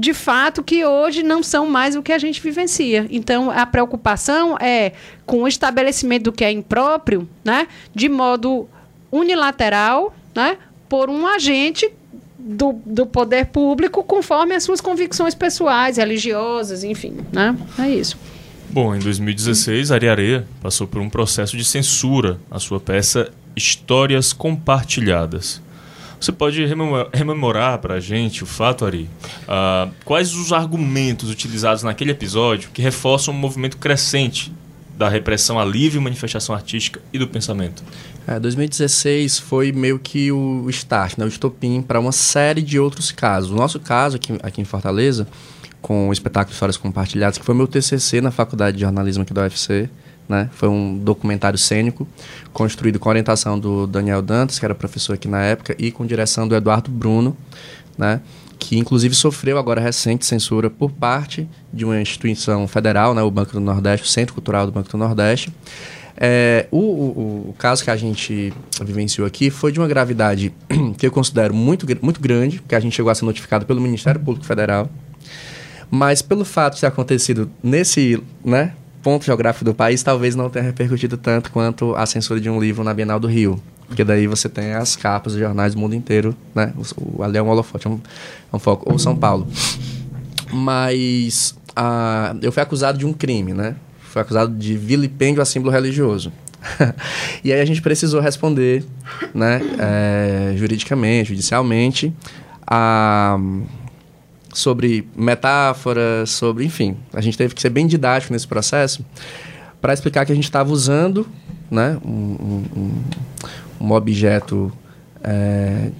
de fato que hoje não são mais o que a gente vivencia. Então, a preocupação é com o estabelecimento do que é impróprio, né, de modo unilateral, né, por um agente do, do poder público conforme as suas convicções pessoais, religiosas, enfim, né? É isso. Bom, em 2016, Ari Areia passou por um processo de censura à sua peça Histórias Compartilhadas. Você pode rememorar para a gente o fato, Ari? Uh, quais os argumentos utilizados naquele episódio que reforçam um movimento crescente da repressão à livre manifestação artística e do pensamento? É, 2016 foi meio que o start, né, o estopim para uma série de outros casos. O nosso caso aqui, aqui em Fortaleza, com o espetáculo Histórias Compartilhadas, que foi meu TCC na Faculdade de Jornalismo aqui da UFC, né? Foi um documentário cênico construído com orientação do Daniel Dantas, que era professor aqui na época, e com direção do Eduardo Bruno, né? que inclusive sofreu agora recente censura por parte de uma instituição federal, né? o Banco do Nordeste, o Centro Cultural do Banco do Nordeste. É, o, o, o, caso que a gente vivenciou aqui foi de uma gravidade <clears throat> que eu considero muito, muito grande, porque a gente chegou a ser notificado pelo Ministério Público Federal. Mas pelo fato de ter acontecido nesse, né, ponto geográfico do país talvez não tenha repercutido tanto quanto a censura de um livro na Bienal do Rio. Porque daí você tem as capas dos jornais do mundo inteiro, né? O, ali é um holofote, é um, é um foco. Ou São Paulo. Mas a, eu fui acusado de um crime, né? Fui acusado de vilipêndio a símbolo religioso. <laughs> e aí a gente precisou responder, né? É, juridicamente, judicialmente, a sobre metáforas, sobre, enfim, a gente teve que ser bem didático nesse processo para explicar que a gente estava usando, né, um, um, um objeto é,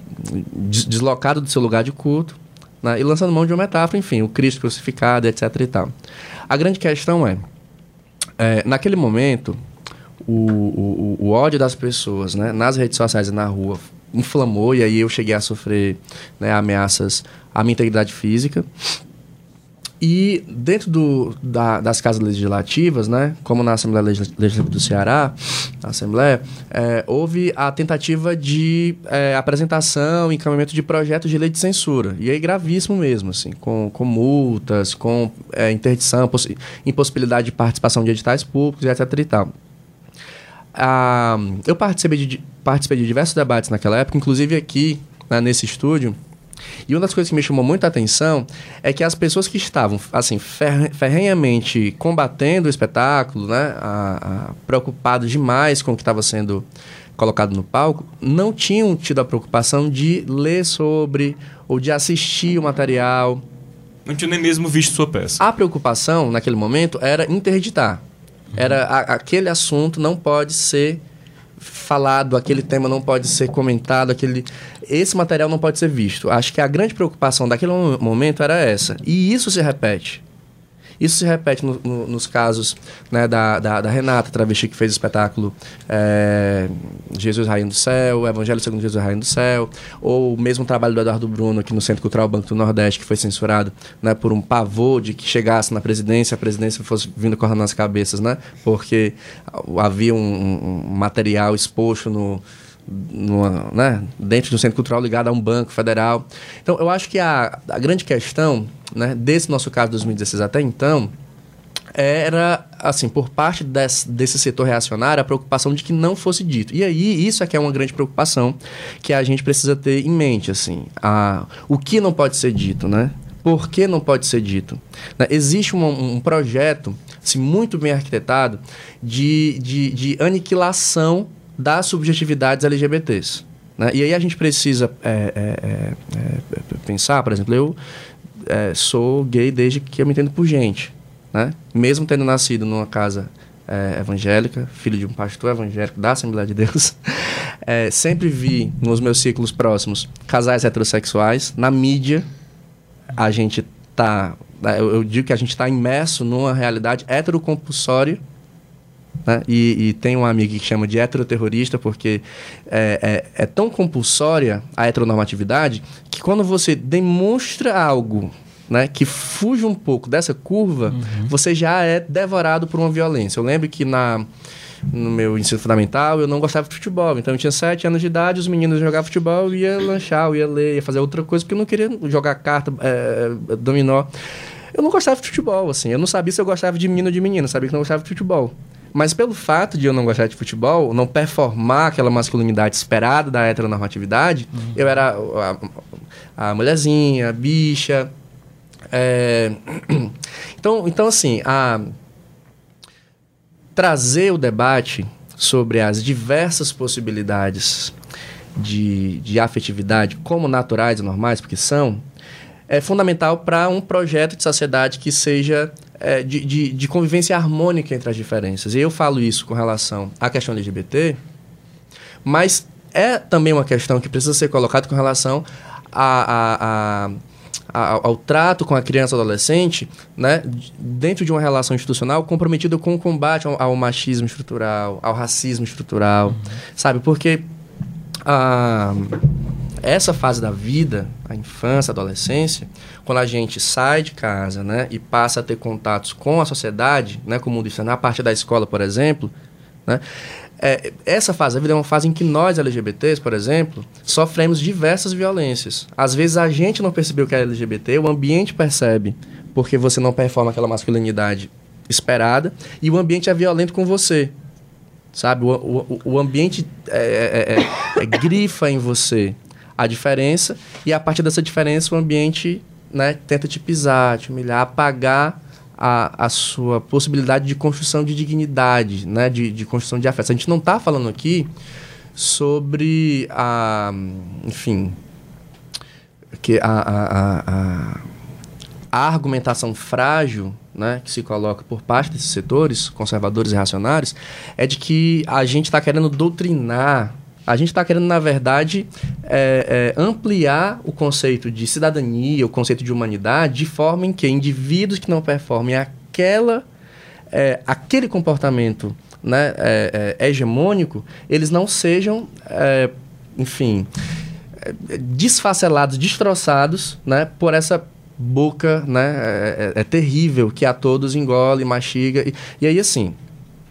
deslocado do seu lugar de culto né, e lançando mão de uma metáfora, enfim, o Cristo crucificado, etc. e tal. A grande questão é, é naquele momento, o, o, o, ódio das pessoas, né, nas redes sociais e na rua inflamou e aí eu cheguei a sofrer né, ameaças à minha integridade física. E dentro do, da, das casas legislativas, né, como na Assembleia Legislativa do Ceará, Assembleia, é, houve a tentativa de é, apresentação e encaminhamento de projetos de lei de censura. E aí gravíssimo mesmo, assim, com, com multas, com é, interdição, impossibilidade de participação de editais públicos, etc. E tal. Ah, eu participei de, participei de diversos debates naquela época, inclusive aqui né, nesse estúdio. E uma das coisas que me chamou muita atenção é que as pessoas que estavam assim ferrenhamente combatendo o espetáculo, né, a, a, preocupados demais com o que estava sendo colocado no palco, não tinham tido a preocupação de ler sobre ou de assistir o material. Não tinham nem mesmo visto sua peça. A preocupação naquele momento era interditar. Era a, aquele assunto não pode ser falado, aquele tema não pode ser comentado, aquele esse material não pode ser visto. Acho que a grande preocupação daquele momento era essa. E isso se repete. Isso se repete no- no- nos casos né, da, da, da Renata, travesti, que fez o espetáculo é, Jesus Rainha do Céu, Evangelho segundo Jesus Rainha do Céu, ou mesmo o trabalho do Eduardo Bruno aqui no Centro Cultural Banco do Nordeste, que foi censurado né, por um pavor de que chegasse na presidência, a presidência fosse vindo correndo nas cabeças, né? Porque havia um, um material exposto no, numa, né, dentro de um centro cultural ligado a um banco federal. Então, eu acho que a, a grande questão né, desse nosso caso de 2016 até então era, assim, por parte desse, desse setor reacionário, a preocupação de que não fosse dito. E aí, isso é que é uma grande preocupação que a gente precisa ter em mente, assim. A, o que não pode ser dito, né? Por que não pode ser dito? Né, Existe um, um projeto, assim, muito bem arquitetado, de, de, de aniquilação das subjetividades LGBTs. Né? E aí a gente precisa é, é, é, é, pensar, por exemplo, eu é, sou gay desde que eu me entendo por gente. Né? Mesmo tendo nascido numa casa evangélica, filho de um pastor evangélico da Assembleia de Deus, <laughs> sempre vi nos meus ciclos próximos casais heterossexuais. Na mídia, a gente tá. Eu, eu digo que a gente está imerso numa realidade heterocompulsória. Né? E, e tem um amigo que chama de heteroterrorista porque é, é, é tão compulsória a heteronormatividade que quando você demonstra algo né, que fuge um pouco dessa curva, você já é devorado por uma violência. Eu lembro que na, no meu ensino fundamental eu não gostava de futebol. Então eu tinha sete anos de idade, os meninos jogavam futebol, eu ia lanchar, eu ia ler, ia fazer outra coisa, porque eu não queria jogar carta, é, dominó. Eu não gostava de futebol, assim. Eu não sabia se eu gostava de menino ou de menina, sabia que não gostava de futebol. Mas pelo fato de eu não gostar de futebol, não performar aquela masculinidade esperada da heteronormatividade, eu era a, a mulherzinha, a bicha. é, <clears throat> Então, então, assim, a... trazer o debate sobre as diversas possibilidades de, de afetividade como naturais e normais, porque são, é fundamental para um projeto de sociedade que seja é, de, de, de convivência harmônica entre as diferenças. E eu falo isso com relação à questão LGBT, mas é também uma questão que precisa ser colocada com relação a, a, a- ao trato com a criança e adolescente, né, dentro de uma relação institucional comprometida com o combate ao, ao machismo estrutural, ao racismo estrutural, sabe? Porque a, essa fase da vida, a infância, a adolescência, quando a gente sai de casa, né, e passa a ter contatos com a sociedade, né, com o mundo externo, a partir da escola, por exemplo, né, é, essa fase da vida é uma fase em que nós, LGBTs, por exemplo, sofremos diversas violências. Às vezes a gente não percebeu que é LGBT, o ambiente percebe, porque você não performa aquela masculinidade esperada, e o ambiente é violento com você. Sabe? O, o, o ambiente é, é- é- é- grifa em você a diferença, e a partir dessa diferença o ambiente né, tenta te pisar, te humilhar, apagar a, a sua possibilidade de construção de dignidade, né, de, de construção de afeto. A gente não está falando aqui sobre a. Enfim. Que a, a, a, a, argumentação frágil né, que se coloca por parte desses setores, conservadores e reacionários, é de que a gente está querendo doutrinar, a gente está querendo, na verdade, é, é, ampliar o conceito de cidadania, o conceito de humanidade, de forma em que indivíduos que não performem aquela, é, aquele comportamento né, é, é, hegemônico, eles não sejam, é, enfim, desfacelados, destroçados né, por essa boca né, é terrível que a todos engole, mastiga. E, e aí, assim,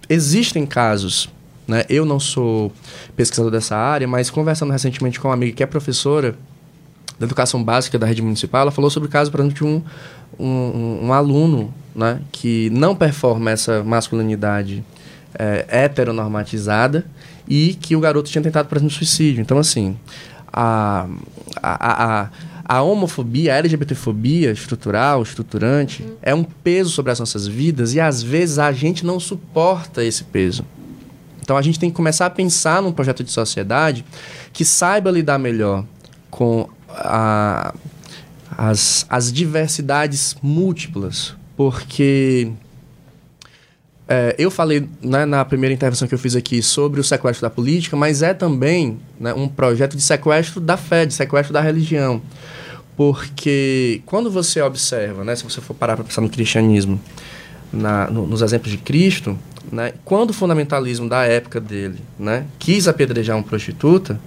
existem casos, né, eu não sou pesquisador dessa área, mas conversando recentemente com uma amiga que é professora da educação básica da rede municipal, ela falou sobre o caso, por exemplo, de um, um, um- aluno né, que não performa essa masculinidade é, heteronormatizada e que o garoto tinha tentado, por exemplo, suicídio. Então, assim, a, a, a, a homofobia, a LGBTfobia estrutural, estruturante, é um peso sobre as nossas vidas e às vezes a gente não suporta esse peso. Então a gente tem que começar a pensar num projeto de sociedade que saiba lidar melhor com a- as, as diversidades múltiplas, porque é, eu falei né, na primeira intervenção que eu fiz aqui sobre o sequestro da política, mas é também né, um projeto de sequestro da fé, de sequestro da religião. Porque quando você observa, né, se você for parar para pensar no cristianismo, na, no- nos exemplos de Cristo, né, quando o fundamentalismo da época dele né, quis apedrejar uma prostituta,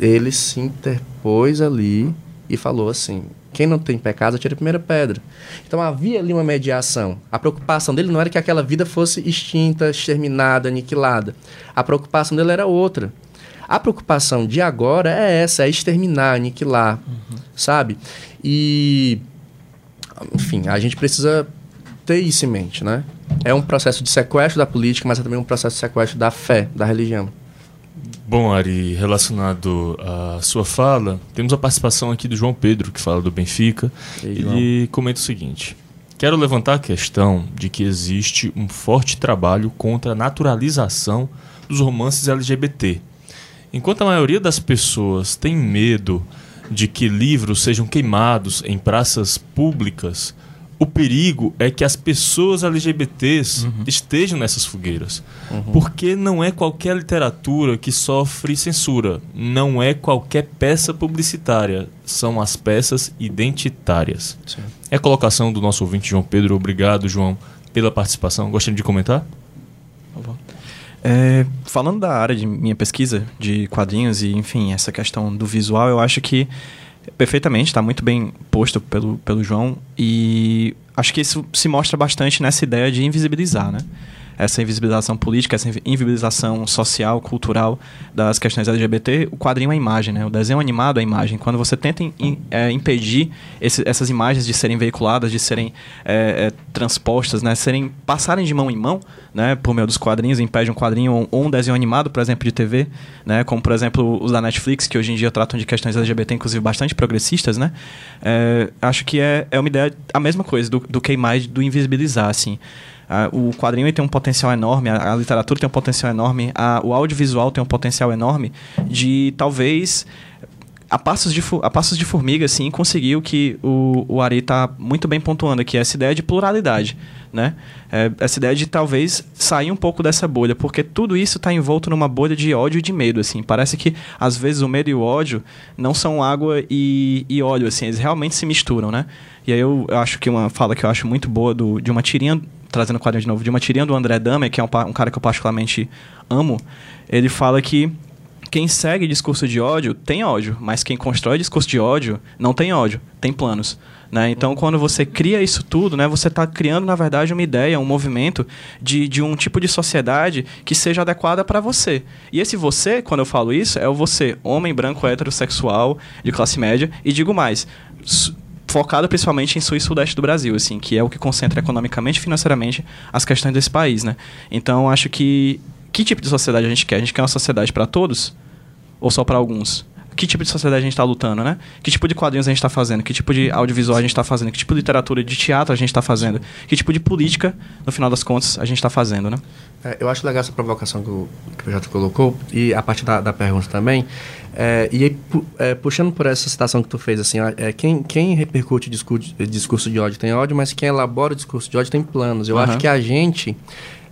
ele se interpôs ali e falou assim: quem não tem pecado, atira a primeira pedra. Então havia ali uma mediação. A preocupação dele não era que aquela vida fosse extinta, exterminada, aniquilada. A preocupação dele era outra. A preocupação de agora é essa, é exterminar, aniquilar, sabe? E, enfim, a gente precisa ter isso em mente, né? É um processo de sequestro da política, mas é também um processo de sequestro da fé, da religião. Bom, Ari, relacionado à sua fala, temos a participação aqui do João Pedro, que fala do Benfica. E aí? Ele comenta o seguinte: Quero levantar a questão de que existe um forte trabalho contra a naturalização dos romances LGBT. Enquanto a maioria das pessoas tem medo de que livros sejam queimados em praças públicas, o perigo é que as pessoas LGBTs estejam nessas fogueiras. Porque não é qualquer literatura que sofre censura, não é qualquer peça publicitária, são as peças identitárias. É a colocação do nosso ouvinte João Pedro. Obrigado, João, pela participação. Gostaria de comentar? É, falando da área de minha pesquisa de quadrinhos e, enfim, essa questão do visual, eu acho que perfeitamente, está muito bem posto pelo, pelo João e acho que isso se mostra bastante nessa ideia de invisibilizar, né? Essa invisibilização política, essa invisibilização social, cultural das questões LGBT, o quadrinho é a imagem, né? O desenho animado é a imagem. Quando você tenta im- é, impedir esse- essas imagens de serem veiculadas, de serem é, é, transpostas, né? Serem, passarem de mão em mão, né? Por meio dos quadrinhos, impede um quadrinho ou, um desenho animado, por exemplo, de TV, né? Como, por exemplo, os da Netflix, que hoje em dia tratam de questões LGBT, inclusive, bastante progressistas, né? É, acho que é, é uma ideia, a mesma coisa do, do queimar, e do invisibilizar, assim. O quadrinho tem um potencial enorme, a, a literatura tem um potencial enorme, a- o audiovisual tem um potencial enorme de talvez a passos de, a passos de formiga, assim, conseguir o que o, o Ari está muito bem pontuando aqui, essa ideia de pluralidade, né? É, essa ideia de talvez sair um pouco dessa bolha, porque tudo isso está envolto numa bolha de ódio e de medo, assim. Parece que, às vezes, o medo e o ódio não são água e, e óleo, assim, eles realmente se misturam, né? E aí eu, eu acho que uma fala que eu acho muito boa do, de uma tirinha, trazendo o quadrinho de novo, de uma tirinha do André Dahmer, que é um, um cara que eu particularmente amo, ele fala que quem segue discurso de ódio tem ódio, mas quem constrói discurso de ódio não tem ódio, tem planos. Né? Então, quando você cria isso tudo, né, você está criando, na verdade, uma ideia, um movimento de, de um tipo de sociedade que seja adequada para você. E esse você, quando eu falo isso, é o você, homem, branco, heterossexual, de classe média, e digo mais, focado principalmente em sul e sudeste do Brasil, assim, que é o que concentra economicamente e financeiramente as questões desse país, né? Então, acho que que tipo de sociedade a gente quer? A gente quer uma sociedade para todos ou só para alguns? Que tipo de sociedade a gente está lutando, né? Que tipo de quadrinhos a gente está fazendo? Que tipo de audiovisual a gente está fazendo? Que tipo de literatura de teatro a gente está fazendo? Que tipo de política, no final das contas, a gente está fazendo, né? É, eu acho legal essa provocação que o, que o projeto colocou, e a partir da, da pergunta também. É, e aí, pu- é, puxando por essa citação que tu fez, assim, é, quem, quem repercute discurso, discurso de ódio tem ódio, mas quem elabora o discurso de ódio tem planos. Eu Aham. acho que a gente,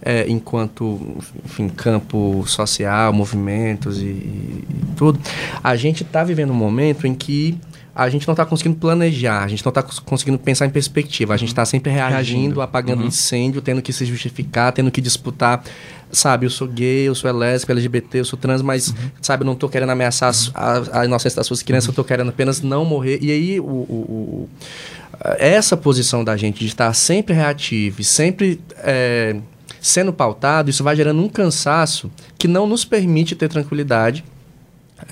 é, enquanto enfim, campo social, movimentos e, e tudo, a gente está vivendo um momento em que a gente não está conseguindo planejar, a gente não está conseguindo pensar em perspectiva, a gente está sempre reagindo, Reagindo. apagando incêndio, tendo que se justificar, tendo que disputar, sabe, eu sou gay, eu sou lésbica, LGBT, eu sou trans, mas, sabe, eu não tô querendo ameaçar as- a, a inocência das suas crianças, eu tô querendo apenas não morrer. E aí, o, o- o- essa posição da gente de estar sempre reativo e sempre é, sendo pautado, isso vai gerando um cansaço que não nos permite ter tranquilidade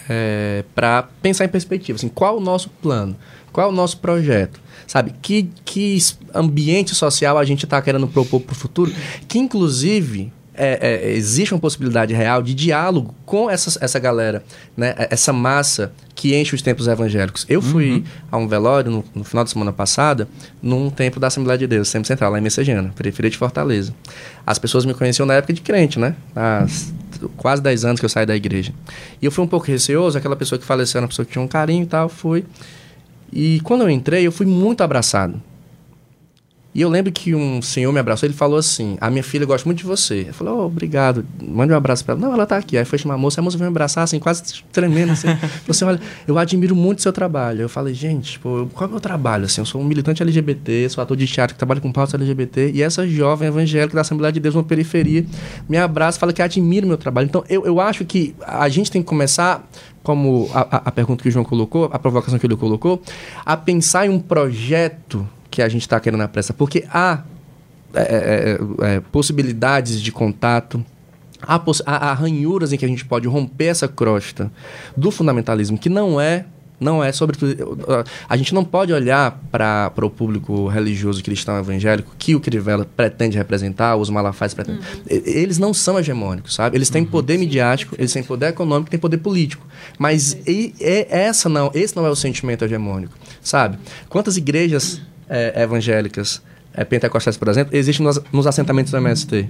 é, para pensar em perspectiva. Assim, qual o nosso plano? Qual o nosso projeto? Sabe, que, que ambiente social a gente está querendo propor para o futuro? Que, inclusive, é, é, existe uma possibilidade real de diálogo com essa, essa galera, né? É- essa massa que enche os templos evangélicos. Eu fui a um velório no, no final da semana passada, num templo da Assembleia de Deus, sempre central, lá em Messejana, periferia de Fortaleza. As pessoas me conheciam na época de crente, né? Há quase 10 anos que eu saí da igreja. E eu fui um pouco receoso, aquela pessoa que faleceu era uma pessoa que tinha um carinho e tal, fui. E quando eu entrei, eu fui muito abraçado. E eu lembro que um senhor me abraçou, ele falou assim: A minha filha gosta muito de você. Eu falei: Oh, obrigado, mande um abraço pra ela. Não, ela tá aqui. Aí foi chamar a moça, a moça veio me abraçar, assim, quase tremendo. Assim. Falou assim: Olha, eu admiro muito seu trabalho. Eu falei: Gente, tipo, qual é o meu trabalho? Assim, eu sou um militante LGBT, sou ator de teatro que trabalha com pauta LGBT. E essa jovem evangélica da Assembleia de Deus, uma periferia, me abraça, fala que admira o meu trabalho. Então, eu, eu acho que a gente tem que começar como a, a, a pergunta que o João colocou, a provocação que ele colocou, a pensar em um projeto que a gente está querendo na pressa, porque há é, é, é, possibilidades de contato, há, poss há, há ranhuras em que a gente pode romper essa crosta do fundamentalismo, que não é não é sobretudo a gente não pode olhar para o público religioso cristão evangélico que o Crivella pretende representar os Malafais pretendem uhum. eles não são hegemônicos sabe eles têm uhum. poder midiático eles têm poder econômico têm poder político mas e, e, essa não esse não é o sentimento hegemônico sabe quantas igrejas é, evangélicas é, pentecostais, por exemplo, existem nos, nos assentamentos do MST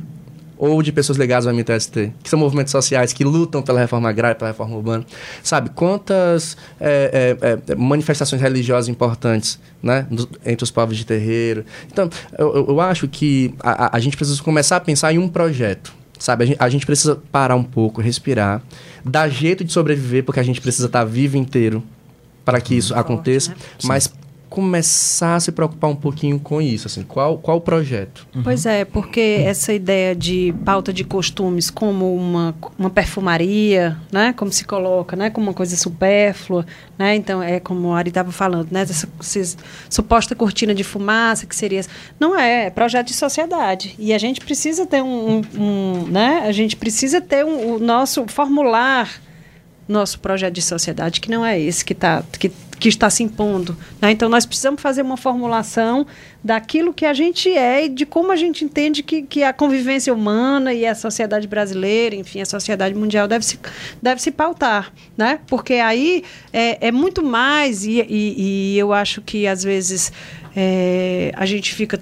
ou de pessoas ligadas ao MTST, que são movimentos sociais que lutam pela reforma agrária, pela reforma urbana. Sabe, quantas é, é, é, manifestações religiosas importantes né, entre os povos de terreiro. Então, eu, eu acho que a, a, gente precisa começar a pensar em um projeto. Sabe, a gente, a gente precisa parar um pouco, respirar, dar jeito de sobreviver, porque a gente precisa estar vivo inteiro para que isso aconteça, né? mas começar a se preocupar um pouquinho com isso, assim, qual, qual o projeto? Uhum. Pois é, porque essa ideia de pauta de costumes como uma, uma perfumaria, né, como se coloca, né, como uma coisa supérflua, né, então é como a Ari estava falando, né, essa, essa, suposta cortina de fumaça que seria, não é, é projeto de sociedade e a gente precisa ter um, um, um né, a gente precisa ter um, o nosso formular nosso projeto de sociedade que não é esse que está que que está se impondo. Né? Então, nós precisamos fazer uma formulação daquilo que a gente é e de como a gente entende que, que a convivência humana e a sociedade brasileira, enfim, a sociedade mundial deve se, deve se pautar. Né? Porque aí é, é muito mais, e, e, e, eu acho que às vezes é, a gente fica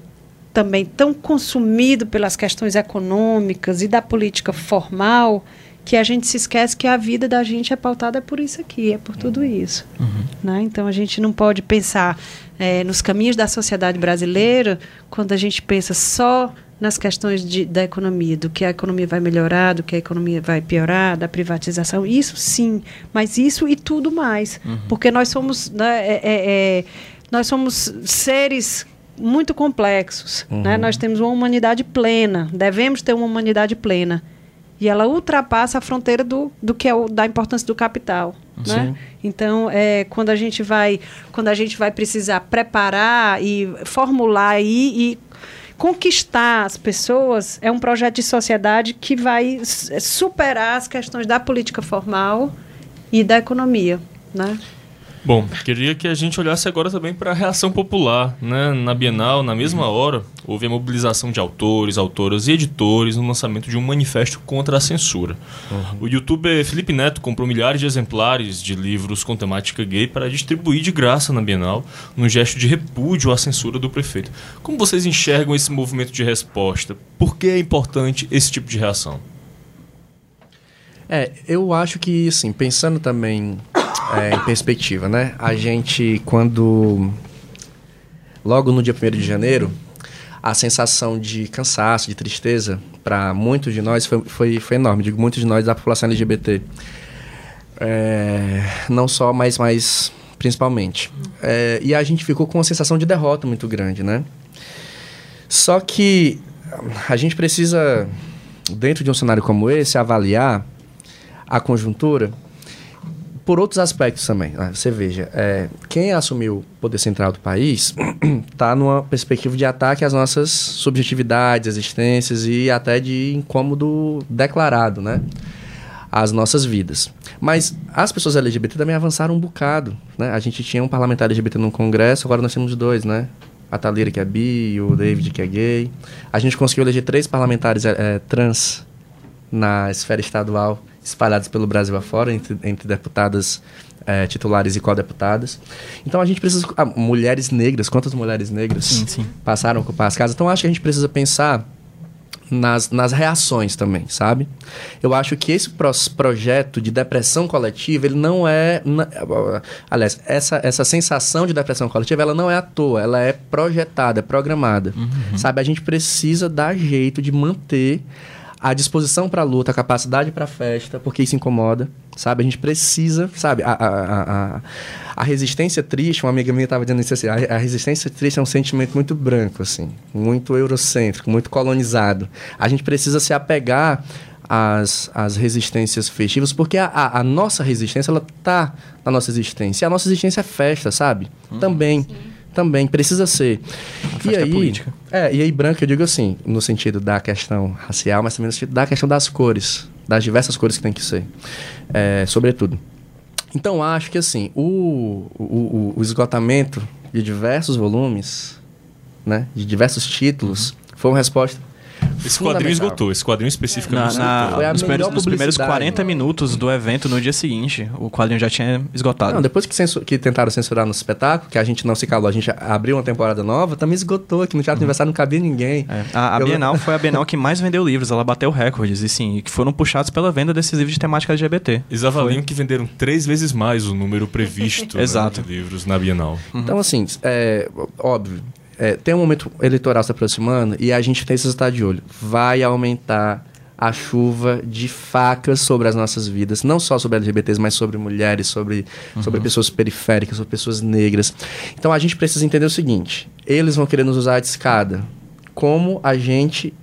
também tão consumido pelas questões econômicas e da política formal que a gente se esquece que a vida da gente é pautada por isso aqui, é por tudo uhum. isso. Uhum. Né? Então a gente não pode pensar é, nos caminhos da sociedade brasileira quando a gente pensa só nas questões de, da economia, do que a economia vai melhorar, do que a economia vai piorar, da privatização. Isso sim, mas isso e tudo mais. Uhum. Porque nós somos, né, é, é, é nós somos seres muito complexos. Né? Uhum. Né? Nós temos uma humanidade plena, devemos ter uma humanidade plena. E ela ultrapassa a fronteira do, do que é o, da importância do capital. Né? Então, é, quando a gente vai quando a gente vai precisar preparar e formular e, e conquistar as pessoas, é um projeto de sociedade que vai superar as questões da política formal e da economia. Né? Bom, queria que a gente olhasse agora também para a reação popular. Né? Na Bienal, na mesma hora, houve a mobilização de autores, autoras e editores no lançamento de um manifesto contra a censura. Uhum. O youtuber Felipe Neto comprou milhares de exemplares de livros com temática gay para distribuir de graça na Bienal, num gesto de repúdio à censura do prefeito. Como vocês enxergam esse movimento de resposta? Por que é importante esse tipo de reação? É, eu acho que, assim, pensando também é, em perspectiva, né? A gente, quando. Logo no dia 1 de janeiro, a sensação de cansaço, de tristeza, para muitos de nós foi, foi, foi enorme. Digo, muitos de nós da população LGBT. É, não só, mas, mas principalmente. É, e a gente ficou com uma sensação de derrota muito grande, né? Só que a gente precisa, dentro de um cenário como esse, avaliar a conjuntura por outros aspectos também. Né? Você veja, é, quem assumiu o poder central do país está <clears throat> numa perspectiva de ataque às nossas subjetividades, existências e até de incômodo declarado, né? Às nossas vidas. Mas as pessoas LGBT também avançaram um bocado, né? A gente tinha um parlamentar LGBT no Congresso, agora nós temos dois, né? A Talira, que é bi, o David, que é gay. A gente conseguiu eleger três parlamentares é, trans na esfera estadual espalhados pelo Brasil afora, entre, entre deputadas é, titulares e co-deputadas. Então a gente precisa. Ah, mulheres negras, quantas mulheres negras sim, sim. passaram a ocupar as casas? Então acho que a gente precisa pensar nas, nas reações também, sabe? Eu acho que esse pros- projeto de depressão coletiva, ele não é... na- aliás, essa, essa sensação de depressão coletiva, ela não é à toa, ela é projetada, é programada, sabe? A gente precisa dar jeito de manter a disposição para luta, a capacidade para festa, porque isso incomoda, sabe? A gente precisa, sabe? A, a, a, a- resistência triste, uma amiga minha estava dizendo isso assim, a, a resistência triste é um sentimento muito branco, assim, muito eurocêntrico, muito colonizado. A gente precisa se apegar às, às resistências festivas, porque a, a, a nossa resistência, ela tá na nossa existência. E a nossa existência é festa, sabe? Também. Também, precisa ser. e aí, política. é, e aí branco eu digo assim, no sentido da questão racial, mas também no sentido da questão das cores, das diversas cores que tem que ser, é, sobretudo. Então acho que assim, o, o, o- o esgotamento de diversos volumes, né, de diversos títulos, foi uma resposta Esse quadrinho esgotou, esse quadrinho especificamente Na- na-. Foi a nos, primeiros, nos primeiros publicidade. 40 minutos do evento no dia seguinte, o quadrinho já tinha esgotado. Não, depois que, censu- que tentaram censurar no espetáculo, que a gente não se calou, a gente abriu uma temporada nova, também esgotou, que no Teatro Aniversário não cabia ninguém. É, a, a Eu- Bienal <laughs> foi a Bienal que mais vendeu livros, ela bateu recordes, e sim, que foram puxados pela venda desses livros de temática LGBT. Eles avaliam que venderam três vezes mais o número previsto né, <laughs> Exato. de livros na Bienal. Então, assim, é óbvio, é, tem um momento eleitoral se aproximando e a gente tem que estar de olho. Vai aumentar a chuva de facas sobre as nossas vidas, não só sobre LGBTs, mas sobre mulheres, sobre, sobre pessoas periféricas, sobre pessoas negras. Então a gente precisa entender o seguinte: eles vão querer nos usar de escada. Como a gente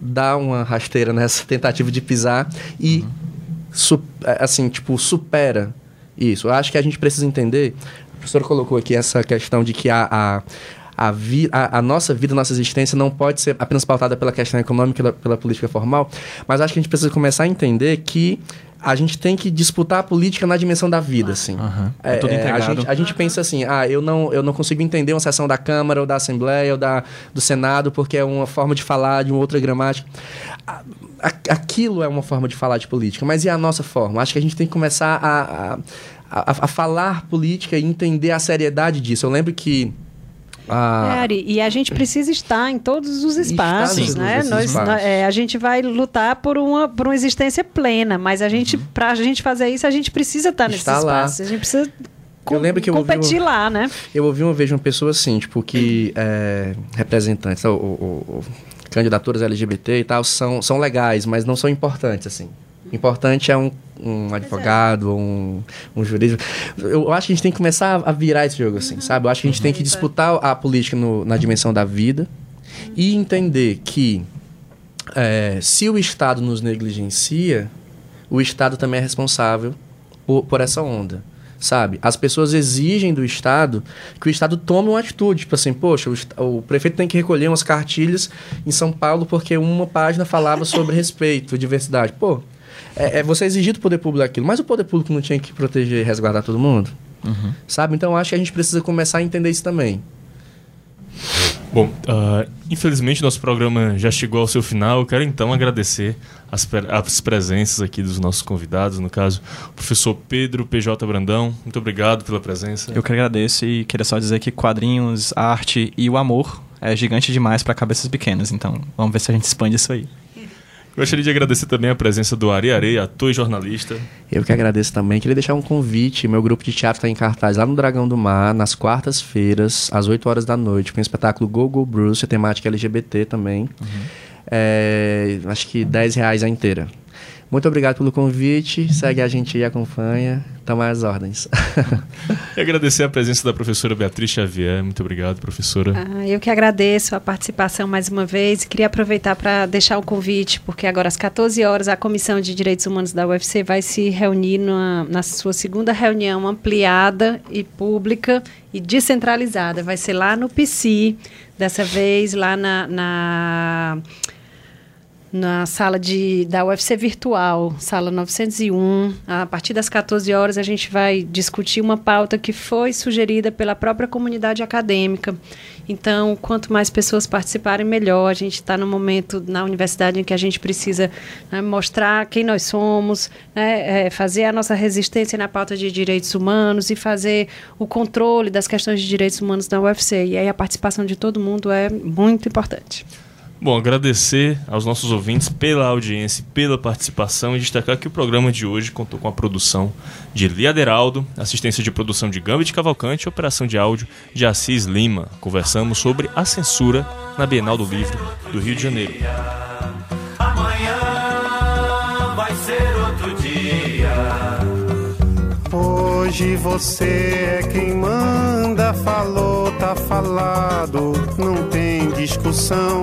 dá uma rasteira nessa <laughs> tentativa de pisar e su- assim, tipo, supera isso. Eu acho que a gente precisa entender. A professora colocou aqui essa questão de que a, a, a, vi, a, a nossa vida, a nossa existência não pode ser apenas pautada pela questão econômica, pela, pela política formal, mas acho que a gente precisa começar a entender que a gente tem que disputar a política na dimensão da vida, assim. Aham. É tudo a, integrado. gente, a gente pensa assim, ah, eu não, eu não consigo entender uma sessão da Câmara, ou da Assembleia, ou da, do Senado, porque é uma forma de falar de uma outra gramática. A- a- aquilo é uma forma de falar de política, mas e a nossa forma? Acho que a gente tem que começar a, a, a, a falar política e entender a seriedade disso. Eu lembro que. a- É, Ari, e a gente precisa estar em todos os espaços, Sim. né? Nós, espaços. nós- é, a gente vai lutar por uma, por uma existência plena, mas a gente, Uhum. pra gente fazer isso, a gente precisa estar nesses lá. espaços. A gente precisa com- lembro que eu ouvi competir um- lá, né? Eu ouvi uma vez uma pessoa assim, tipo, que é, representantes, ou, ou- ou candidaturas LGBT e tal, são, são legais, mas não são importantes, assim. Importante é um, um advogado, um, um jurídico. Eu acho que a gente tem que começar a virar esse jogo, assim, sabe? Eu acho que a gente tem que disputar a política no- na dimensão da vida e entender que é, se o Estado nos negligencia, o Estado também é responsável por, por essa onda. Sabe? As pessoas exigem do Estado que o Estado tome uma atitude. Tipo assim, poxa, o, o prefeito tem que recolher umas cartilhas em São Paulo porque uma página falava sobre respeito, diversidade. Pô, é, é você exigir do poder público aquilo. Mas o poder público não tinha que proteger e resguardar todo mundo? Sabe? Então acho que a gente precisa começar a entender isso também. Bom, ah, infelizmente nosso programa já chegou ao seu final. Eu quero então agradecer as, pre- as presenças aqui dos nossos convidados, no caso, o professor Pedro PJ Brandão. Muito obrigado pela presença. Eu que agradeço e queria só dizer que quadrinhos, arte e o amor é gigante demais para cabeças pequenas, então vamos ver se a gente expande isso aí. Gostaria de agradecer também a presença do Ari Areia, ator e jornalista. Eu que agradeço também. Queria deixar um convite. Meu grupo de teatro está em cartaz lá no Dragão do Mar, nas quartas-feiras, às 8 horas da noite, com o espetáculo Go Go Bruce, a temática LGBT também. É, acho que 10 reais a inteira. Muito obrigado pelo convite. Segue a gente e acompanha. Toma as ordens. <laughs> E agradecer a presença da professora Beatriz Xavier. Muito obrigado, professora. Ah, eu que agradeço a participação mais uma vez e queria aproveitar para deixar o convite, porque agora às 14 horas a Comissão de Direitos Humanos da UFC vai se reunir numa- na sua segunda reunião ampliada e pública e descentralizada. Vai ser lá no PC, dessa vez lá na- na na sala de, da UFC virtual, sala 901. A partir das 14 horas, a gente vai discutir uma pauta que foi sugerida pela própria comunidade acadêmica. Então, quanto mais pessoas participarem, melhor. A gente está no momento na universidade em que a gente precisa né, mostrar quem nós somos, né, é, fazer a nossa resistência na pauta de direitos humanos e fazer o controle das questões de direitos humanos na UFC. E aí a participação de todo mundo é muito importante. Bom, agradecer aos nossos ouvintes pela audiência, pela participação e destacar que o programa de hoje contou com a produção de Lia Deraldo, assistência de produção de Gamba de Cavalcante e operação de áudio de Assis Lima. Conversamos sobre a censura na Bienal do Livro do Rio de Janeiro. Amanhã vai ser outro dia. Hoje você é quem manda, falou, tá falado, não tem discussão,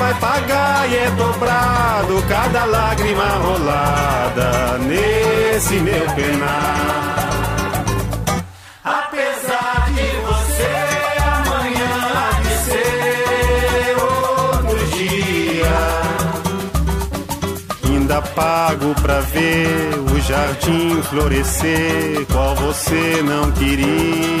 Vai pagar e é dobrado cada lágrima rolada nesse meu penar. Ainda pago pra ver o jardim florescer, qual você não queria.